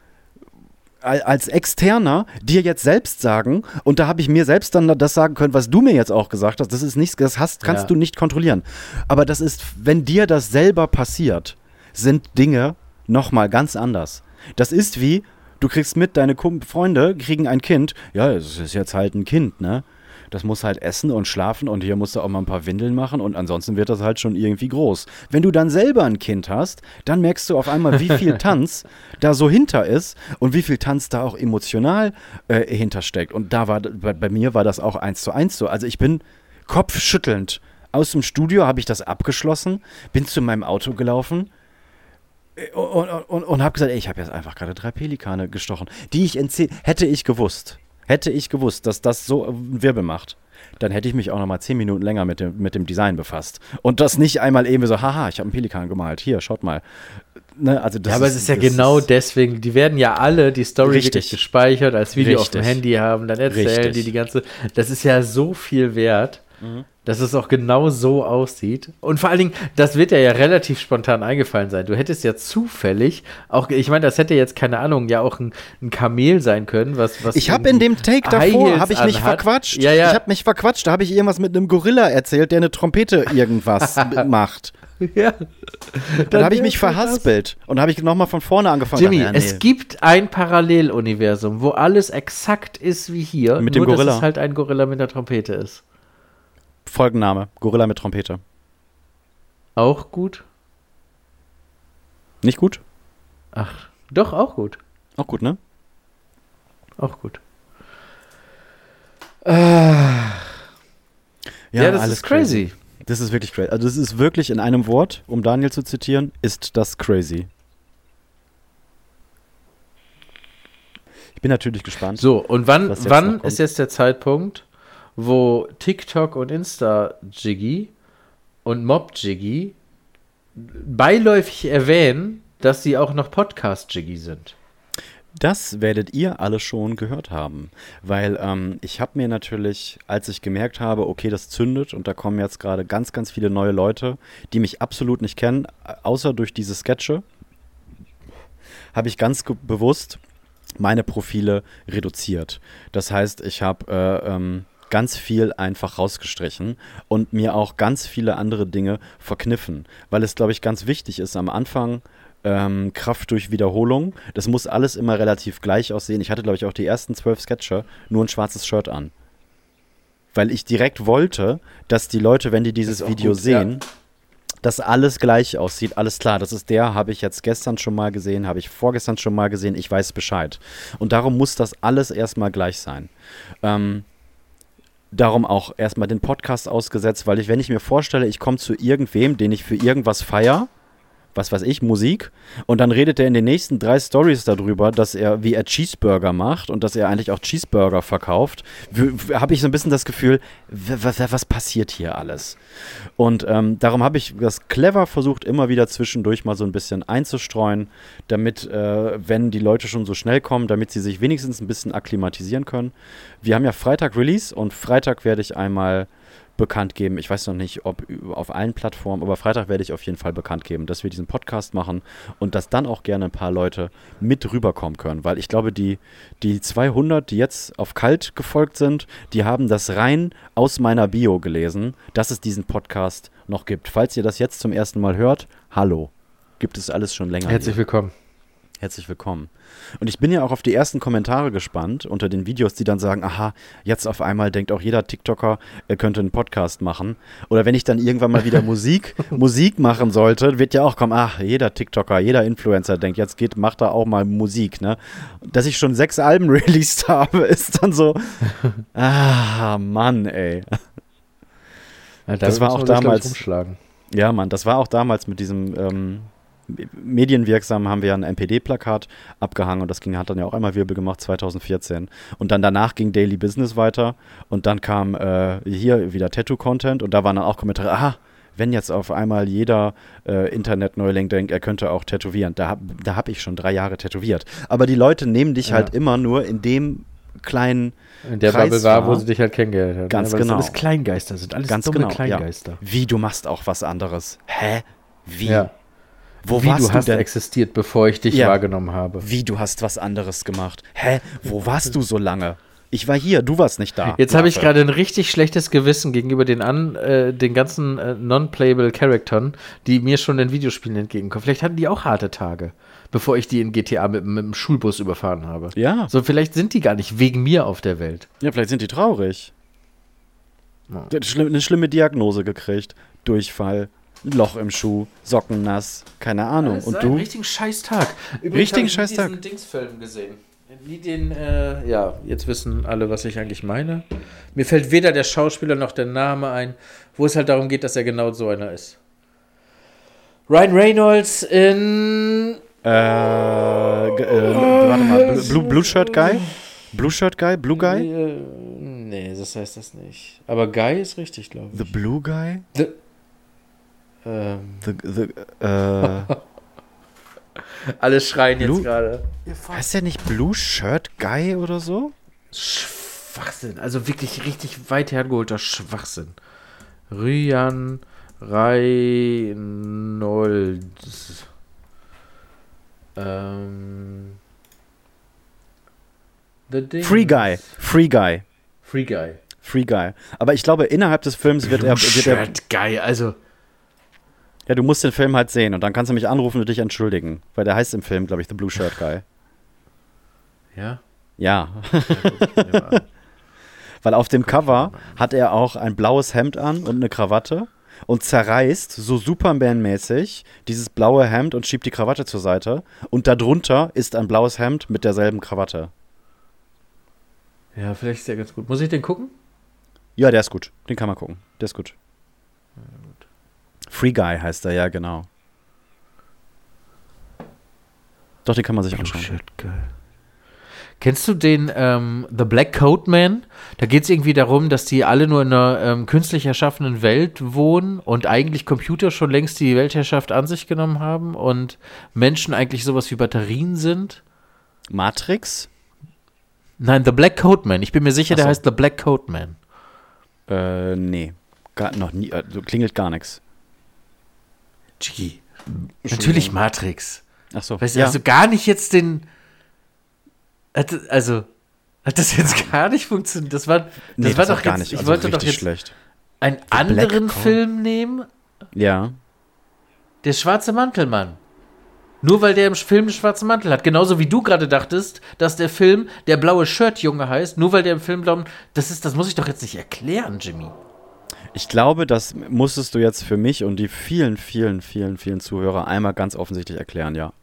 S5: als Externer dir jetzt selbst sagen? Und da habe ich mir selbst dann das sagen können, was du mir jetzt auch gesagt hast. Das ist nichts, das hast, kannst
S6: Ja.
S5: du nicht kontrollieren. Aber das ist, wenn dir das selber passiert, sind Dinge nochmal ganz anders. Das ist wie, du kriegst mit, deine Freunde kriegen ein Kind. Ja, es ist jetzt halt ein Kind, ne? Das muss halt essen und schlafen und hier musst du auch mal ein paar Windeln machen und ansonsten wird das halt schon irgendwie groß. Wenn du dann selber ein Kind hast, dann merkst du auf einmal, wie viel Tanz da so hinter ist und wie viel Tanz da auch emotional äh, hintersteckt. Und da war, bei, bei mir war das auch eins zu eins so. Also ich bin kopfschüttelnd aus dem Studio, habe ich das abgeschlossen, bin zu meinem Auto gelaufen, und, und, und habe gesagt, ey, ich habe jetzt einfach gerade drei Pelikane gestochen, die ich in zehn, hätte ich gewusst, hätte ich gewusst, dass das so Wirbel macht, dann hätte ich mich auch noch mal zehn Minuten länger mit dem, mit dem Design befasst und das nicht einmal eben so, haha, ich habe einen Pelikan gemalt, hier, schaut mal. Ne, also das
S6: Ja, aber es ist ja genau
S5: ist-
S6: deswegen, die werden ja alle die Story
S5: Richtig.
S6: gespeichert, als Video auf dem
S5: Richtig.
S6: Handy haben, dann erzählen
S5: Richtig.
S6: die die ganze, das ist ja so viel wert,
S5: Mhm.
S6: Dass es auch genau so aussieht. Und vor allen Dingen, das wird ja, ja relativ spontan eingefallen sein. Du hättest ja zufällig, auch, ich meine, das hätte jetzt, keine Ahnung, ja auch ein, ein Kamel sein können, was, was
S5: Ich habe in dem Take davor, habe ich mich
S6: anhat.
S5: verquatscht.
S6: Ja, ja.
S5: Ich habe mich verquatscht, da habe ich irgendwas mit einem Gorilla erzählt, der eine Trompete irgendwas macht.
S6: ja.
S5: Dann habe ich mich
S6: so das.
S5: verhaspelt und habe ich nochmal von vorne angefangen.
S6: Jimmy,
S5: Ja, nee.
S6: es gibt ein Paralleluniversum, wo alles exakt ist wie hier,
S5: Mit dem
S6: nur
S5: Gorilla.
S6: dass es halt ein Gorilla mit einer Trompete ist.
S5: Folgenname, Gorilla mit Trompete.
S6: Auch gut?
S5: Nicht gut?
S6: Ach, doch, auch gut.
S5: Auch gut, ne?
S6: Auch gut.
S5: Ja,
S6: Ja, das
S5: alles
S6: ist crazy.
S5: Das ist wirklich crazy. Also das ist wirklich in einem Wort, um Daniel zu zitieren, ist das crazy. Ich bin natürlich gespannt.
S6: So, und wann, wann ist jetzt der Zeitpunkt, wo TikTok und Insta-Jiggy und Mob-Jiggy beiläufig erwähnen, dass sie auch noch Podcast-Jiggy sind?
S5: Das werdet ihr alle schon gehört haben, weil ähm, ich habe mir natürlich, als ich gemerkt habe, okay, das zündet und da kommen jetzt gerade ganz, ganz viele neue Leute, die mich absolut nicht kennen, außer durch diese Sketche, habe ich ganz bewusst meine Profile reduziert. Das heißt, ich habe äh, ähm, ganz viel einfach rausgestrichen und mir auch ganz viele andere Dinge verkniffen, weil es, glaube ich, ganz wichtig ist am Anfang. Ähm, Kraft durch Wiederholung. Das muss alles immer relativ gleich aussehen. Ich hatte, glaube ich, auch die ersten zwölf Sketche nur ein schwarzes Shirt an. Weil ich direkt wollte, dass die Leute, wenn die dieses Video
S6: gut, ja.
S5: sehen, dass alles gleich aussieht. Alles klar, das ist der, habe ich jetzt gestern schon mal gesehen, habe ich vorgestern schon mal gesehen, ich weiß Bescheid. Und darum muss das alles erstmal gleich sein. Ähm, darum auch erstmal den Podcast ausgesetzt, weil ich, wenn ich mir vorstelle, ich komme zu irgendwem, den ich für irgendwas feier, was weiß ich, Musik, und dann redet er in den nächsten drei Stories darüber, dass er, wie er Cheeseburger macht und dass er eigentlich auch Cheeseburger verkauft, habe ich so ein bisschen das Gefühl, was passiert hier alles? Und ähm, darum habe ich das clever versucht, immer wieder zwischendurch mal so ein bisschen einzustreuen, damit, äh, wenn die Leute schon so schnell kommen, damit sie sich wenigstens ein bisschen akklimatisieren können. Wir haben ja Freitag Release und Freitag werde ich einmal bekannt geben. Ich weiß noch nicht, ob auf allen Plattformen, aber Freitag werde ich auf jeden Fall bekannt geben, dass wir diesen Podcast machen und dass dann auch gerne ein paar Leute mit rüberkommen können, weil ich glaube, die, die 200, die jetzt auf Kalt gefolgt sind, die haben das rein aus meiner Bio gelesen, dass es diesen Podcast noch gibt. Falls ihr das jetzt zum ersten Mal hört, hallo. Gibt es alles schon länger.
S6: Herzlich
S5: hier.
S6: willkommen.
S5: Herzlich willkommen. Und ich bin ja auch auf die ersten Kommentare gespannt unter den Videos, die dann sagen, aha, jetzt auf einmal denkt auch jeder TikToker, er könnte einen Podcast machen. Oder wenn ich dann irgendwann mal wieder Musik, Musik machen sollte, wird ja auch kommen, ach, jeder TikToker, jeder Influencer denkt, jetzt geht, macht er auch mal Musik, ne? Dass ich schon sechs Alben released habe, ist dann so, ah, Mann, ey.
S6: Ja,
S5: Das war auch damals-. Ja, Mann, das war auch damals mit diesem ähm, medienwirksam haben wir ein NPD-Plakat abgehangen und das ging, hat dann ja auch einmal Wirbel gemacht 2014. Und dann danach ging Daily Business weiter und dann kam äh, hier wieder Tattoo-Content und da waren dann auch Kommentare, aha, wenn jetzt auf einmal jeder äh, Internet-Neuling denkt, er könnte auch tätowieren, da, da habe ich schon drei Jahre tätowiert. Aber die Leute nehmen dich
S6: Ja.
S5: halt immer nur in dem kleinen
S6: In der
S5: Kreis
S6: Bubble war, wo sie dich halt kennengelernt haben.
S5: Ganz
S6: ja, weil
S5: genau.
S6: Das alles Kleingeister sind, alles
S5: Ganz
S6: dumme
S5: genau, ja.
S6: Kleingeister.
S5: Wie, du machst auch was anderes. Hä? Wie?
S6: Ja.
S5: Wo
S6: Wie
S5: warst
S6: du hast
S5: denn?
S6: existiert, bevor ich dich
S5: Ja.
S6: wahrgenommen habe.
S5: Wie, du hast was anderes gemacht? Hä? Wo warst du so lange? Ich war hier, du warst nicht da.
S6: Jetzt
S5: du
S6: habe ich gerade ein richtig schlechtes Gewissen gegenüber den, an, äh, den ganzen äh, non-playable Charaktern, die mir schon in Videospielen entgegenkommen. Vielleicht hatten die auch harte Tage, bevor ich die in GTA mit, mit dem Schulbus überfahren habe.
S5: Ja.
S6: So, vielleicht sind die gar nicht wegen mir auf der Welt.
S5: Ja, vielleicht sind die traurig.
S6: Ja.
S5: Eine schlimme Diagnose gekriegt. Durchfall, Loch im Schuh, Socken nass, keine Ahnung. Und du?
S6: Richtigen Scheißtag.
S5: Richtigen Scheißtag.
S6: diesen Dingsfilm gesehen. Nie den, äh, ja, jetzt wissen alle, was ich eigentlich meine. Mir fällt weder der Schauspieler noch der Name ein, wo es halt darum geht, dass er genau so einer ist. Ryan Reynolds in.
S5: Äh, äh, warte mal, Blue, Blue Shirt Guy? Blue Shirt Guy? Blue Guy?
S6: Äh, nee, das heißt das nicht. Aber Guy ist richtig, glaube ich.
S5: The Blue Guy?
S6: Ähm,
S5: The, the, äh,
S6: alle schreien
S5: Blue-
S6: jetzt gerade.
S5: heißt der nicht Blue Shirt Guy oder so?
S6: Schwachsinn. Also wirklich richtig weit hergeholter Schwachsinn. Ryan Reynolds. Ähm.
S5: Free Guy. Free Guy.
S6: Free Guy.
S5: Free Guy. Aber ich glaube, innerhalb des Films wird er, wird er.
S6: Shirt Guy. Also.
S5: Ja, du musst den Film halt sehen und dann kannst du mich anrufen und dich entschuldigen. Weil der heißt im Film, glaube ich, The Blue Shirt Guy.
S6: Ja.
S5: Ja.
S6: ja.
S5: Weil auf dem Cover hat er auch ein blaues Hemd an und eine Krawatte und zerreißt so Superman-mäßig dieses blaue Hemd und schiebt die Krawatte zur Seite. Und darunter ist ein blaues Hemd mit derselben Krawatte.
S6: ja, vielleicht ist der ganz gut. Muss ich den gucken?
S5: Ja, der ist gut. Den kann man gucken. Der ist gut. Free Guy heißt er, ja, genau. Doch, den kann man sich anschauen.
S6: Shit, geil. Kennst du den ähm, The Black Coat Man? Da geht es irgendwie darum, dass die alle nur in einer ähm, künstlich erschaffenen Welt wohnen und eigentlich Computer schon längst die Weltherrschaft an sich genommen haben und Menschen eigentlich sowas wie Batterien sind.
S5: Matrix?
S6: Nein, The Black Coat Man. Ich bin mir sicher,
S5: Ach
S6: der
S5: so.
S6: heißt The Black Coat Man.
S5: Äh, nee. Gar, noch nie, äh, klingelt gar nichts.
S6: Gee. Natürlich Matrix.
S5: Ach so.
S6: Weißt du,
S5: ja.
S6: also gar nicht jetzt den. Also. Hat das jetzt gar nicht funktioniert? Das war, das
S5: nee,
S6: war
S5: das
S6: doch
S5: gar
S6: jetzt,
S5: nicht.
S6: Ich
S5: Also
S6: wollte
S5: richtig
S6: doch jetzt
S5: schlecht.
S6: einen
S5: Black
S6: anderen. Film nehmen.
S5: Ja.
S6: Der schwarze Mantelmann. Nur weil der im Film einen schwarzen Mantel hat. Genauso wie du gerade dachtest, dass der Film der blaue Shirt-Junge heißt, nur weil der im Film blauen. Das ist, das muss ich doch jetzt nicht erklären, Jimmy.
S5: Ich glaube, das musstest du jetzt für mich und die vielen, vielen, vielen, vielen Zuhörer einmal ganz offensichtlich erklären, ja.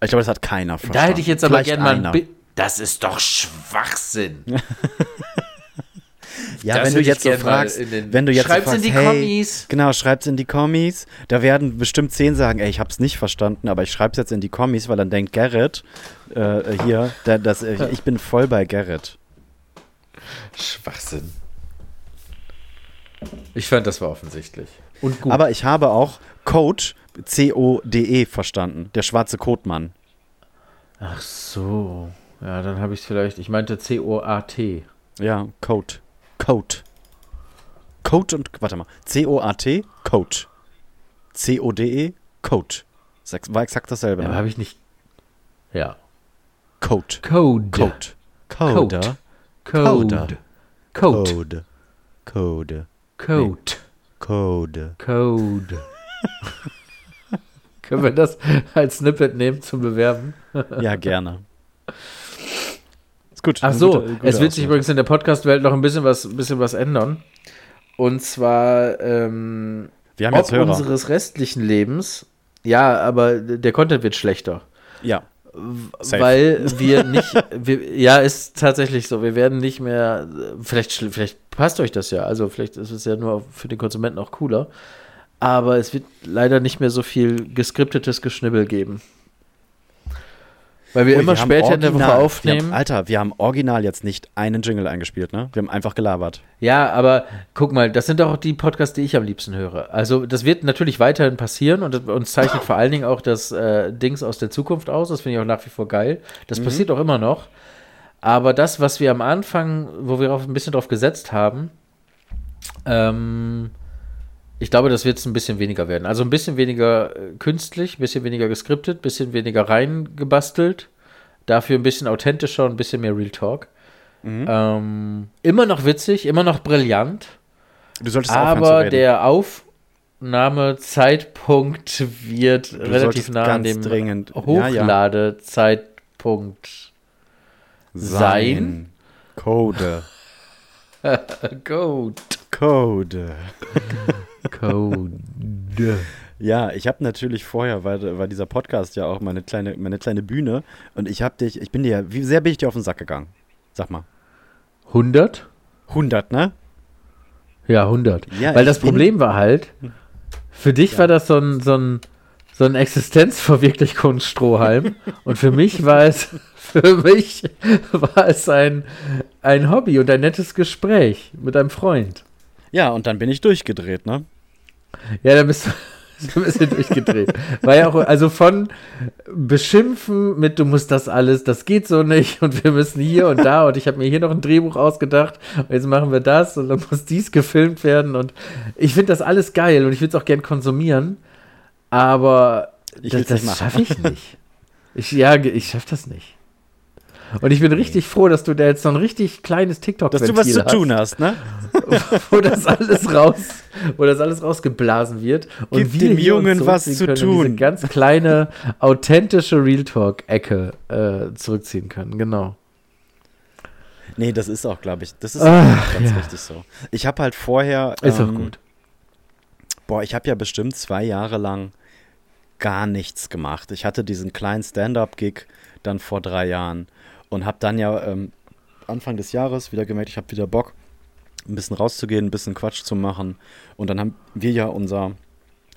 S5: Ich glaube, das hat keiner verstanden.
S6: Da hätte ich jetzt aber gerne mal ein. Bild. Das ist doch Schwachsinn.
S5: Ja, wenn du jetzt so fragst,
S6: in den-
S5: wenn du jetzt
S6: Schreib's
S5: so fragst,
S6: in die
S5: hey,
S6: Kommis.
S5: Genau, schreib's in die Kommis. Da werden bestimmt zehn sagen, ey, ich hab's nicht verstanden, aber ich schreib's jetzt in die Kommis, weil dann denkt Gerrit äh, hier, der, das, äh, ich bin voll bei Gerrit.
S6: Schwachsinn. Ich fand, das war offensichtlich. Und gut.
S5: Aber ich habe auch Code, C-O-D-E, verstanden. Der schwarze Kotmann.
S6: Ach so. Ja, dann habe ich es vielleicht. Ich meinte C-O-A-T.
S5: Ja, Code. Code. Code und, warte mal, C-O-A-T, Code. C-O-D-E, Code. War exakt dasselbe.
S6: Ja,
S5: ne?
S6: habe ich nicht. Ja.
S5: Code.
S6: Code.
S5: Code.
S6: Code.
S5: Code.
S6: Code. Code.
S5: Code. Code.
S6: Code.
S5: Code.
S6: Code. Können wir das als Snippet nehmen zum Bewerben?
S5: Ja, gerne. Ist gut.
S6: Ach so,
S5: guter- guter
S6: es wird sich übrigens in der Podcast-Welt noch ein bisschen was, ein bisschen was ändern. Und zwar ähm,
S5: Wir haben
S6: ob
S5: jetzt Hörer.
S6: unseres restlichen Lebens. Ja, aber der Content wird schlechter.
S5: Ja. Safe.
S6: Weil wir nicht, wir, ja, ist tatsächlich so. Wir werden nicht mehr, vielleicht, vielleicht passt euch das ja. Also vielleicht ist es ja nur für den Konsumenten auch cooler. Aber es wird leider nicht mehr so viel geskriptetes Geschnibbel geben. Weil wir
S5: Ui,
S6: immer
S5: haben
S6: später in der Woche
S5: original-
S6: aufnehmen.
S5: Wir haben, Alter, wir haben original jetzt nicht einen Jingle eingespielt, ne? Wir haben einfach gelabert.
S6: Ja, aber guck mal, das sind doch auch die Podcasts, die ich am liebsten höre. Also das wird natürlich weiterhin passieren und uns zeichnet vor allen Dingen auch das äh, Dings aus der Zukunft aus. Das finde ich auch nach wie vor geil. Das passiert auch immer noch. Aber das, was wir am Anfang, wo wir auch ein bisschen drauf gesetzt haben, ähm, ich glaube, das wird es ein bisschen weniger werden. Also ein bisschen weniger äh, künstlich, ein bisschen weniger geskriptet, ein bisschen weniger reingebastelt. Dafür ein bisschen authentischer und ein bisschen mehr Real Talk. Ähm, immer noch witzig, immer noch brillant.
S5: Du solltest zu
S6: Aber
S5: reden.
S6: der Aufnahmezeitpunkt wird relativ
S5: solltest
S6: nah an dem
S5: dringend-.
S6: Hochladezeitpunkt sein.
S5: Code.
S6: Code.
S5: Code.
S6: Code.
S5: Ja, ich habe natürlich vorher, weil, weil dieser Podcast ja auch meine kleine, meine kleine Bühne und ich habe dich, ich bin dir, wie sehr bin ich dir auf den Sack gegangen? Sag mal.
S6: 100?
S5: 100, ne?
S6: Ja, 100.
S5: Ja,
S6: Weil das Problem war halt, für dich war das so ein, so ein, so ein Existenzverwirklichungsstrohhalm und für mich war es, für mich war es ein, ein Hobby und ein nettes Gespräch mit einem Freund.
S5: Ja, und dann bin ich durchgedreht, ne?
S6: Ja, da bist du so ein bisschen durchgedreht. War ja auch, also von Beschimpfen mit, du musst das alles, das geht so nicht und wir müssen hier und da und ich habe mir hier noch ein Drehbuch ausgedacht und jetzt machen wir das und dann muss dies gefilmt werden und ich finde das alles geil und ich würde es auch gern konsumieren, aber
S5: Ich
S6: das, das schaffe ich nicht. Ich, ja, ich schaffe das nicht. Und ich bin richtig froh, dass du da jetzt so ein richtig kleines tiktok
S5: Dass du was zu tun hast, ne?
S6: wo das alles raus, wo das alles rausgeblasen wird und
S5: Gib
S6: wir
S5: dem Jungen was zu
S6: können
S5: tun.
S6: Diese ganz kleine authentische Real Talk Ecke äh, zurückziehen können. Genau.
S5: Nee, das ist auch, glaube ich, das ist
S6: Ach,
S5: ganz
S6: ja.
S5: richtig so. Ich habe halt vorher.
S6: Ist auch
S5: ähm,
S6: gut.
S5: Boah, ich habe ja bestimmt zwei Jahre lang gar nichts gemacht. Ich hatte diesen kleinen Stand-up-Gig dann vor drei Jahren und habe dann ja ähm, Anfang des Jahres wieder gemerkt, ich habe wieder Bock, ein bisschen rauszugehen, ein bisschen Quatsch zu machen. Und dann haben wir ja unser,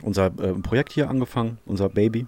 S5: unser äh, Projekt hier angefangen, unser Baby.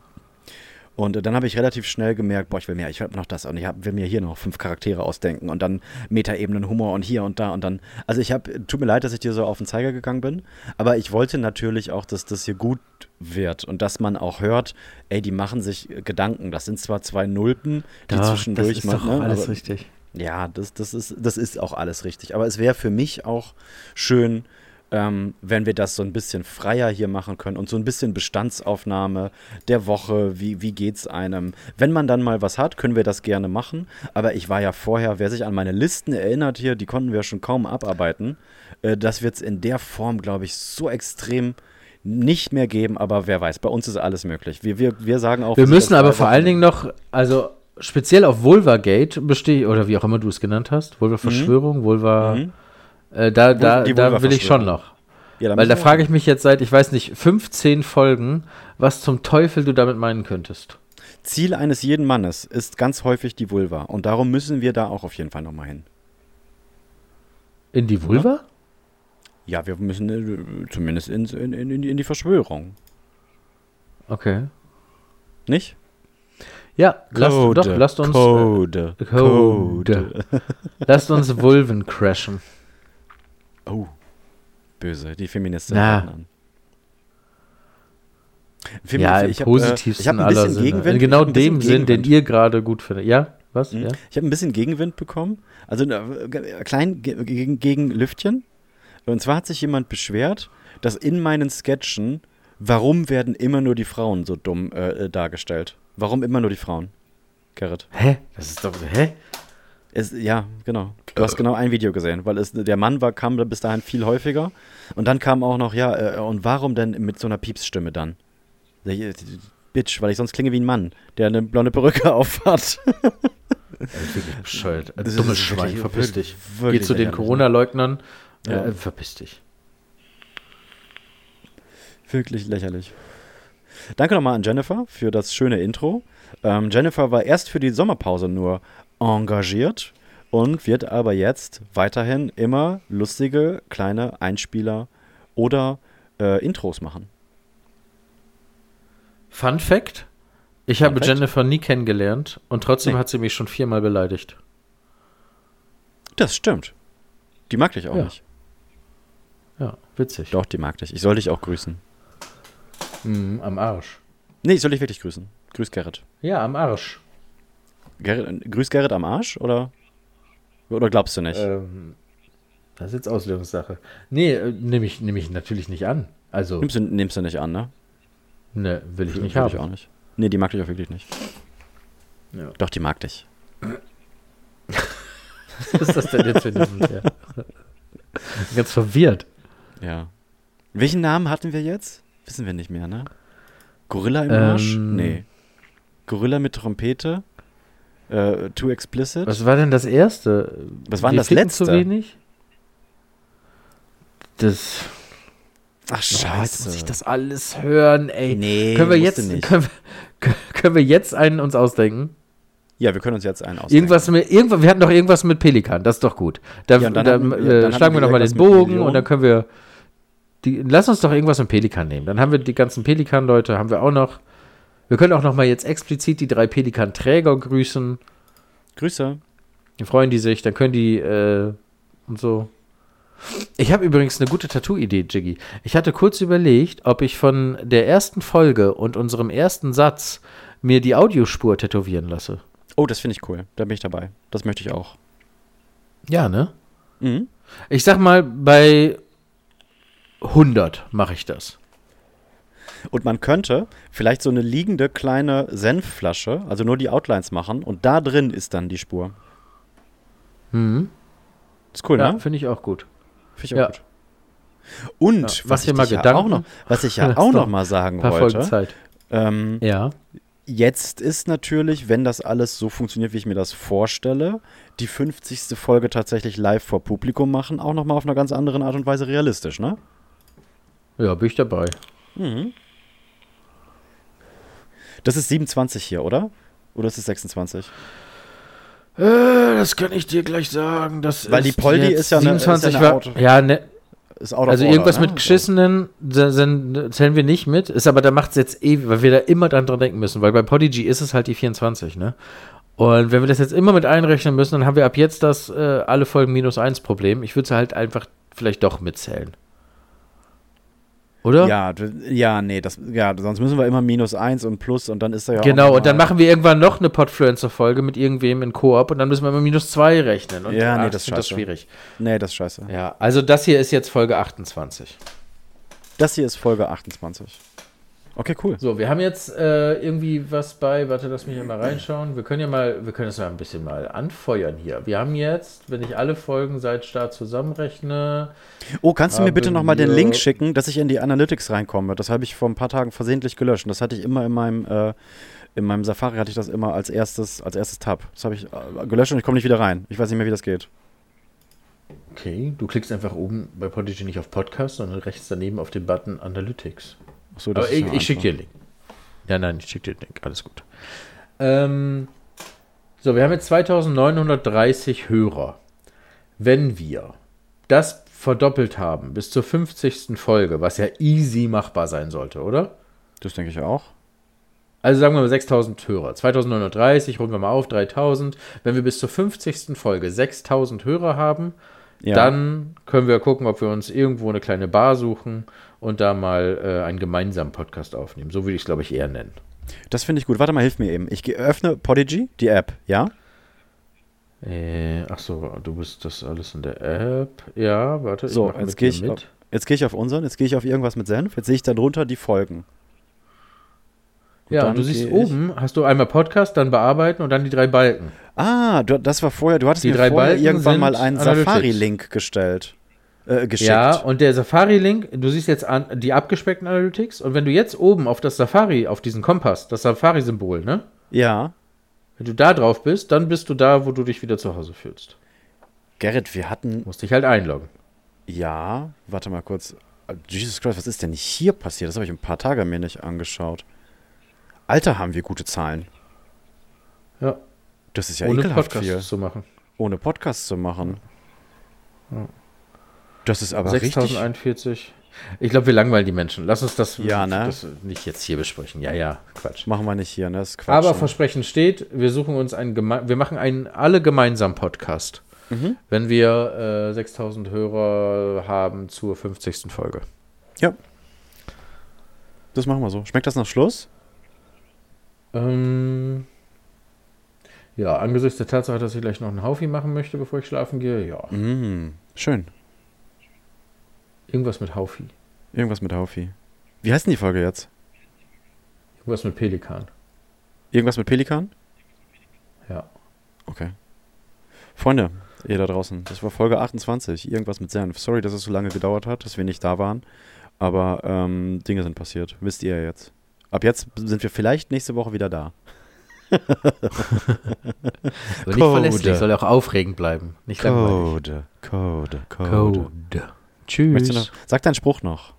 S5: Und dann habe ich relativ schnell gemerkt, boah, ich will mehr, ich will noch das und ich hab, will mir hier noch fünf Charaktere ausdenken und dann Metaebenen, Humor und hier und da und dann. Also ich habe, tut mir leid, dass ich dir so auf den Zeiger gegangen bin, aber ich wollte natürlich auch, dass das hier gut wird und dass man auch hört, ey, die machen sich Gedanken. Das sind zwar zwei Nulpen, die
S6: Doch,
S5: zwischendurch
S6: das ist
S5: mal,
S6: doch
S5: ne,
S6: alles
S5: aber-
S6: richtig.
S5: ja, das, das, ist, das ist auch alles richtig. Aber es wäre für mich auch schön, ähm, wenn wir das so ein bisschen freier hier machen können und so ein bisschen Bestandsaufnahme der Woche, wie, wie geht's einem. Wenn man dann mal was hat, können wir das gerne machen. Aber ich war ja vorher, wer sich an meine Listen erinnert hier, die konnten wir schon kaum abarbeiten. Äh, das wird es in der Form, glaube ich, so extrem nicht mehr geben, aber wer weiß, bei uns ist alles möglich. Wir, wir, wir sagen auch.
S6: Wir müssen aber vor allen Dingen noch, also speziell auf Vulvagate bestehe oder wie auch immer du es genannt hast, Vulva-Verschwörung, Vulva,
S5: Mhm.
S6: Äh, da, da, da will ich schon noch.
S5: Ja,
S6: Weil da frage ich mich jetzt seit, ich weiß nicht, 15 Folgen, was zum Teufel du damit meinen könntest.
S5: Ziel eines jeden Mannes ist ganz häufig die Vulva. Und darum müssen wir da auch auf jeden Fall nochmal hin.
S6: In die Vulva?
S5: Ja, wir müssen äh, zumindest in, in, in, in die Verschwörung.
S6: Okay.
S5: Nicht?
S6: Ja, lasst, doch, lasst uns,
S5: Code.
S6: äh, Code. lasst uns Vulven crashen.
S5: Oh. Böse. Die Feministin an. Femi-
S6: ja, im
S5: ich hab, äh,
S6: positivsten
S5: ich hab ein bisschen. Gegenwind.
S6: In genau dem Sinn, den ihr gerade gut findet. Ja, was?
S5: Mhm.
S6: Ja?
S5: Ich habe ein bisschen Gegenwind bekommen. Also äh, klein ge- gegen, gegen Lüftchen. Und zwar hat sich jemand beschwert, dass in meinen Sketchen, warum werden immer nur die Frauen so dumm äh, äh, dargestellt? Warum immer nur die Frauen? Gerrit.
S6: Hä? Das ist doch, hä?
S5: Es, ja, genau. Du hast genau ein Video gesehen, weil es, der Mann war, kam bis dahin viel häufiger. Und dann kam auch noch, ja, äh, und warum denn mit so einer Piepsstimme dann? Äh, Bitch, weil ich sonst klinge wie ein Mann, der eine blonde Perücke aufhat.
S6: Wirklich bescheuert.
S5: Das
S6: Dummes
S5: wirklich-
S6: Schwein, verpiss
S5: wirklich-
S6: dich.
S5: wirklich
S6: Geh zu den
S5: ne?
S6: Corona-Leugnern,
S5: Ja.
S6: äh, verpiss dich.
S5: Wirklich lächerlich. Danke nochmal an Jennifer für das schöne Intro. Ähm, Jennifer war erst für die Sommerpause nur engagiert und wird aber jetzt weiterhin immer lustige kleine Einspieler oder äh, Intros machen.
S6: Fun Fact: Ich habe
S5: Fact?
S6: Jennifer nie kennengelernt und trotzdem
S5: Nee.
S6: hat sie mich schon viermal beleidigt.
S5: Das stimmt. Die mag dich auch
S6: Ja.
S5: nicht.
S6: Ja, witzig.
S5: Doch, die mag dich. Ich soll dich auch grüßen.
S6: Mhm, am Arsch.
S5: Nee, ich soll dich wirklich grüßen. Grüß Gerrit.
S6: Ja, am Arsch.
S5: Gerrit grüß Gerrit am Arsch oder? Oder glaubst du nicht?
S6: Ähm, das ist jetzt Auslegungssache. Nee, äh, nehme ich, nehm ich natürlich nicht an. Also,
S5: nimmst, du, nimmst du nicht an, ne?
S6: ne, will ich nicht
S5: Will
S6: haben.
S5: Ich auch nicht. Nee, die mag dich auch wirklich nicht.
S6: Ja.
S5: Doch, die mag dich.
S6: Was ist das denn jetzt für ein Her? Ganz verwirrt.
S5: Ja. Welchen Namen hatten wir jetzt? Wissen wir nicht mehr, ne? Gorilla im Arsch?
S6: Ähm.
S5: Nee. Gorilla mit Trompete? Äh, too explicit?
S6: Was war denn das erste?
S5: Was war denn das letzte?
S6: zu wenig? Das.
S5: Ach,
S6: Oh, jetzt muss ich das alles hören, ey.
S5: Nee,
S6: können wir jetzt,
S5: nicht.
S6: können wir, können wir jetzt einen uns ausdenken?
S5: Ja, wir können uns jetzt einen ausdenken.
S6: Irgendwas mit, irgendwas, wir hatten doch irgendwas mit Pelikan, das ist doch gut. Da,
S5: Ja, dann
S6: da
S5: hatten wir-
S6: äh,
S5: dann
S6: schlagen wir nochmal den Bogen und dann können wir. Die, lass uns doch irgendwas mit Pelikan nehmen. Dann haben wir die ganzen Pelikan-Leute, haben wir auch noch. Wir können auch nochmal jetzt explizit die drei Pelikan-Träger grüßen.
S5: Grüße.
S6: Dann freuen die sich, dann können die äh, und so. Ich habe übrigens eine gute Tattoo-Idee, Jiggy. Ich hatte kurz überlegt, ob ich von der ersten Folge und unserem ersten Satz mir die Audiospur tätowieren lasse.
S5: Oh, das finde ich cool. Da bin ich dabei. Das möchte ich auch.
S6: Ja, ne?
S5: Mhm.
S6: Ich sag mal, bei 100 mache ich das.
S5: Und man könnte vielleicht so eine liegende kleine Senfflasche, also nur die Outlines machen und da drin ist dann die Spur.
S6: Mhm.
S5: Ist cool,
S6: Ja,
S5: ne?
S6: finde ich auch gut.
S5: Finde ich auch
S6: ja.
S5: gut. Und
S6: Ja,
S5: was
S6: mach
S5: ich
S6: mal
S5: ja auch noch, was ich ja auch noch mal sagen wollte, ähm,
S6: Ja.
S5: jetzt ist natürlich, wenn das alles so funktioniert, wie ich mir das vorstelle, die 50. Folge tatsächlich live vor Publikum machen, auch noch mal auf einer ganz anderen Art und Weise realistisch, ne?
S6: Ja, bin ich dabei.
S5: Das ist 27 hier, oder? Oder ist es 26?
S6: Äh, das kann ich dir gleich sagen. Das
S5: Weil die Poldi ist ja eine- ist ja
S6: 27
S5: eine
S6: war,
S5: Auto-
S6: Ja, ne,
S5: ist out of
S6: Also
S5: order,
S6: irgendwas
S5: ne?
S6: mit geschissenen zählen wir nicht mit. Ist aber, da macht es jetzt eh, weil wir da immer dran dran denken müssen. Weil bei Podigy ist es halt die 24, ne? Und wenn wir das jetzt immer mit einrechnen müssen, dann haben wir ab jetzt das äh, alle Folgen minus 1 Problem. Ich würde es halt einfach vielleicht doch mitzählen. Oder?
S5: Ja, ja, nee, das, ja, sonst müssen wir immer minus eins und plus und dann ist da ja auch
S6: Genau, und dann machen wir irgendwann noch eine Podfluencer-Folge mit irgendwem in Koop und dann müssen wir immer minus 2 rechnen. Und
S5: Ja, nee,
S6: ach,
S5: das scheiße.
S6: schwierig.
S5: Nee, das ist scheiße.
S6: Ja, also das hier ist jetzt Folge 28.
S5: Das hier ist Folge 28. Okay, cool.
S6: So, wir haben jetzt äh, irgendwie was bei, warte, lass mich hier mal reinschauen. Wir können ja mal, wir können das mal ein bisschen mal anfeuern hier. Wir haben jetzt, wenn ich alle Folgen seit Start zusammenrechne,
S5: Oh, kannst du mir bitte nochmal den Link schicken, dass ich in die Analytics reinkomme? Das habe ich vor ein paar Tagen versehentlich gelöscht. Und das hatte ich immer in meinem, äh, in meinem Safari hatte ich das immer als erstes, als erstes Tab. Das habe ich äh, gelöscht und ich komme nicht wieder rein. Ich weiß nicht mehr, wie das geht.
S6: okay, du klickst einfach oben bei Podigy nicht auf Podcast, sondern rechts daneben auf den Button Analytics.
S5: Ach so,
S6: Aber ich, ich schicke dir den Link. Ja, nein, ich schicke dir den Link. Alles gut. Ähm, so, wir haben jetzt 2930 Hörer. Wenn wir das verdoppelt haben bis zur 50. Folge, was ja easy machbar sein sollte, oder?
S5: Das denke ich auch.
S6: Also sagen wir mal 6000 Hörer. 2930, runden wir mal auf, 3000. Wenn wir bis zur 50. Folge 6000 Hörer haben,
S5: Ja.
S6: dann können wir gucken, ob wir uns irgendwo eine kleine Bar suchen und da mal äh, einen gemeinsamen Podcast aufnehmen. So würde ich es, glaube ich, eher nennen.
S5: Das finde ich gut. Warte mal, hilf mir eben. Ich geh- öffne Podigy, die App, ja?
S6: Äh, ach so, du bist das alles in der App. Ja, warte.
S5: So, jetzt
S6: mit
S5: gehe ich, gehe ich auf unseren, jetzt gehe ich auf irgendwas mit Senf, jetzt sehe ich da drunter die Folgen. Und
S6: Ja, und du siehst
S5: ich-
S6: oben, hast du einmal Podcast, dann bearbeiten und dann die drei Balken.
S5: Ah, du, das war vorher, du hattest
S6: Die
S5: mir
S6: drei
S5: vorher
S6: Balken
S5: irgendwann mal einen. Safari-Link gestellt. Äh, geschickt.
S6: Ja, und der Safari-Link, du siehst jetzt an, die abgespeckten Analytics und wenn du jetzt oben auf das Safari, auf diesen Kompass, das Safari-Symbol, ne?
S5: ja.
S6: Wenn du da drauf bist, dann bist du da, wo du dich wieder zu Hause fühlst.
S5: Gerrit, wir hatten,
S6: Musst dich halt einloggen.
S5: ja, warte mal kurz. Jesus Christ, was ist denn hier passiert? Das habe ich ein paar Tage mir nicht angeschaut. Alter, haben wir gute Zahlen.
S6: Ja,
S5: Das ist ja
S6: ohne
S5: ekelhaft
S6: Podcast
S5: viel.
S6: zu machen.
S5: Ohne Podcast zu machen. Das ist aber richtig.
S6: 6041. Ich glaube, wir langweilen die Menschen. Lass uns das,
S5: Ja, ne?
S6: das nicht jetzt hier besprechen. Ja, ja, Quatsch.
S5: Machen wir nicht hier, ne? Das ist Quatsch.
S6: Aber Versprechen steht, wir suchen uns einen geme wir machen einen alle gemeinsam Podcast,
S5: Mhm.
S6: wenn wir äh, 6000 Hörer haben zur 50. Folge.
S5: Ja. Das machen wir so. Schmeckt das nach Schluss?
S6: Ähm, ja, angesichts der Tatsache, dass ich gleich noch einen Haufi machen möchte, bevor ich schlafen gehe, ja.
S5: Mm, schön.
S6: Irgendwas mit Haufi.
S5: Irgendwas mit Haufi. Wie heißt denn die Folge jetzt?
S6: Irgendwas mit Pelikan.
S5: Irgendwas mit Pelikan?
S6: Ja.
S5: Okay. Freunde, ihr da draußen, das war Folge 28. Irgendwas mit Senf. Sorry, dass es so lange gedauert hat, dass wir nicht da waren. Aber ähm, Dinge sind passiert. Wisst ihr ja jetzt. Ab jetzt sind wir vielleicht nächste Woche wieder da.
S6: Aber nicht
S5: Code.
S6: verlässlich, soll auch aufregend bleiben. Nicht.
S5: Code, Code, Code.
S6: Code. Tschüss.
S5: Noch, sag deinen Spruch noch.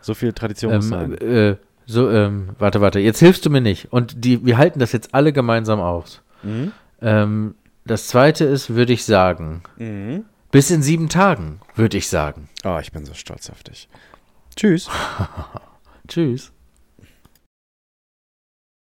S5: So viel Tradition muss
S6: Ähm,
S5: sein.
S6: äh, so, ähm, warte, warte. Jetzt hilfst du mir nicht. Und die, wir halten das jetzt alle gemeinsam aus.
S5: Mhm.
S6: Ähm, das zweite ist, würde ich sagen,
S5: Mhm.
S6: bis in sieben Tagen, würde ich sagen.
S5: Oh, ich bin so stolz auf dich. Tschüss.
S6: Tschüss.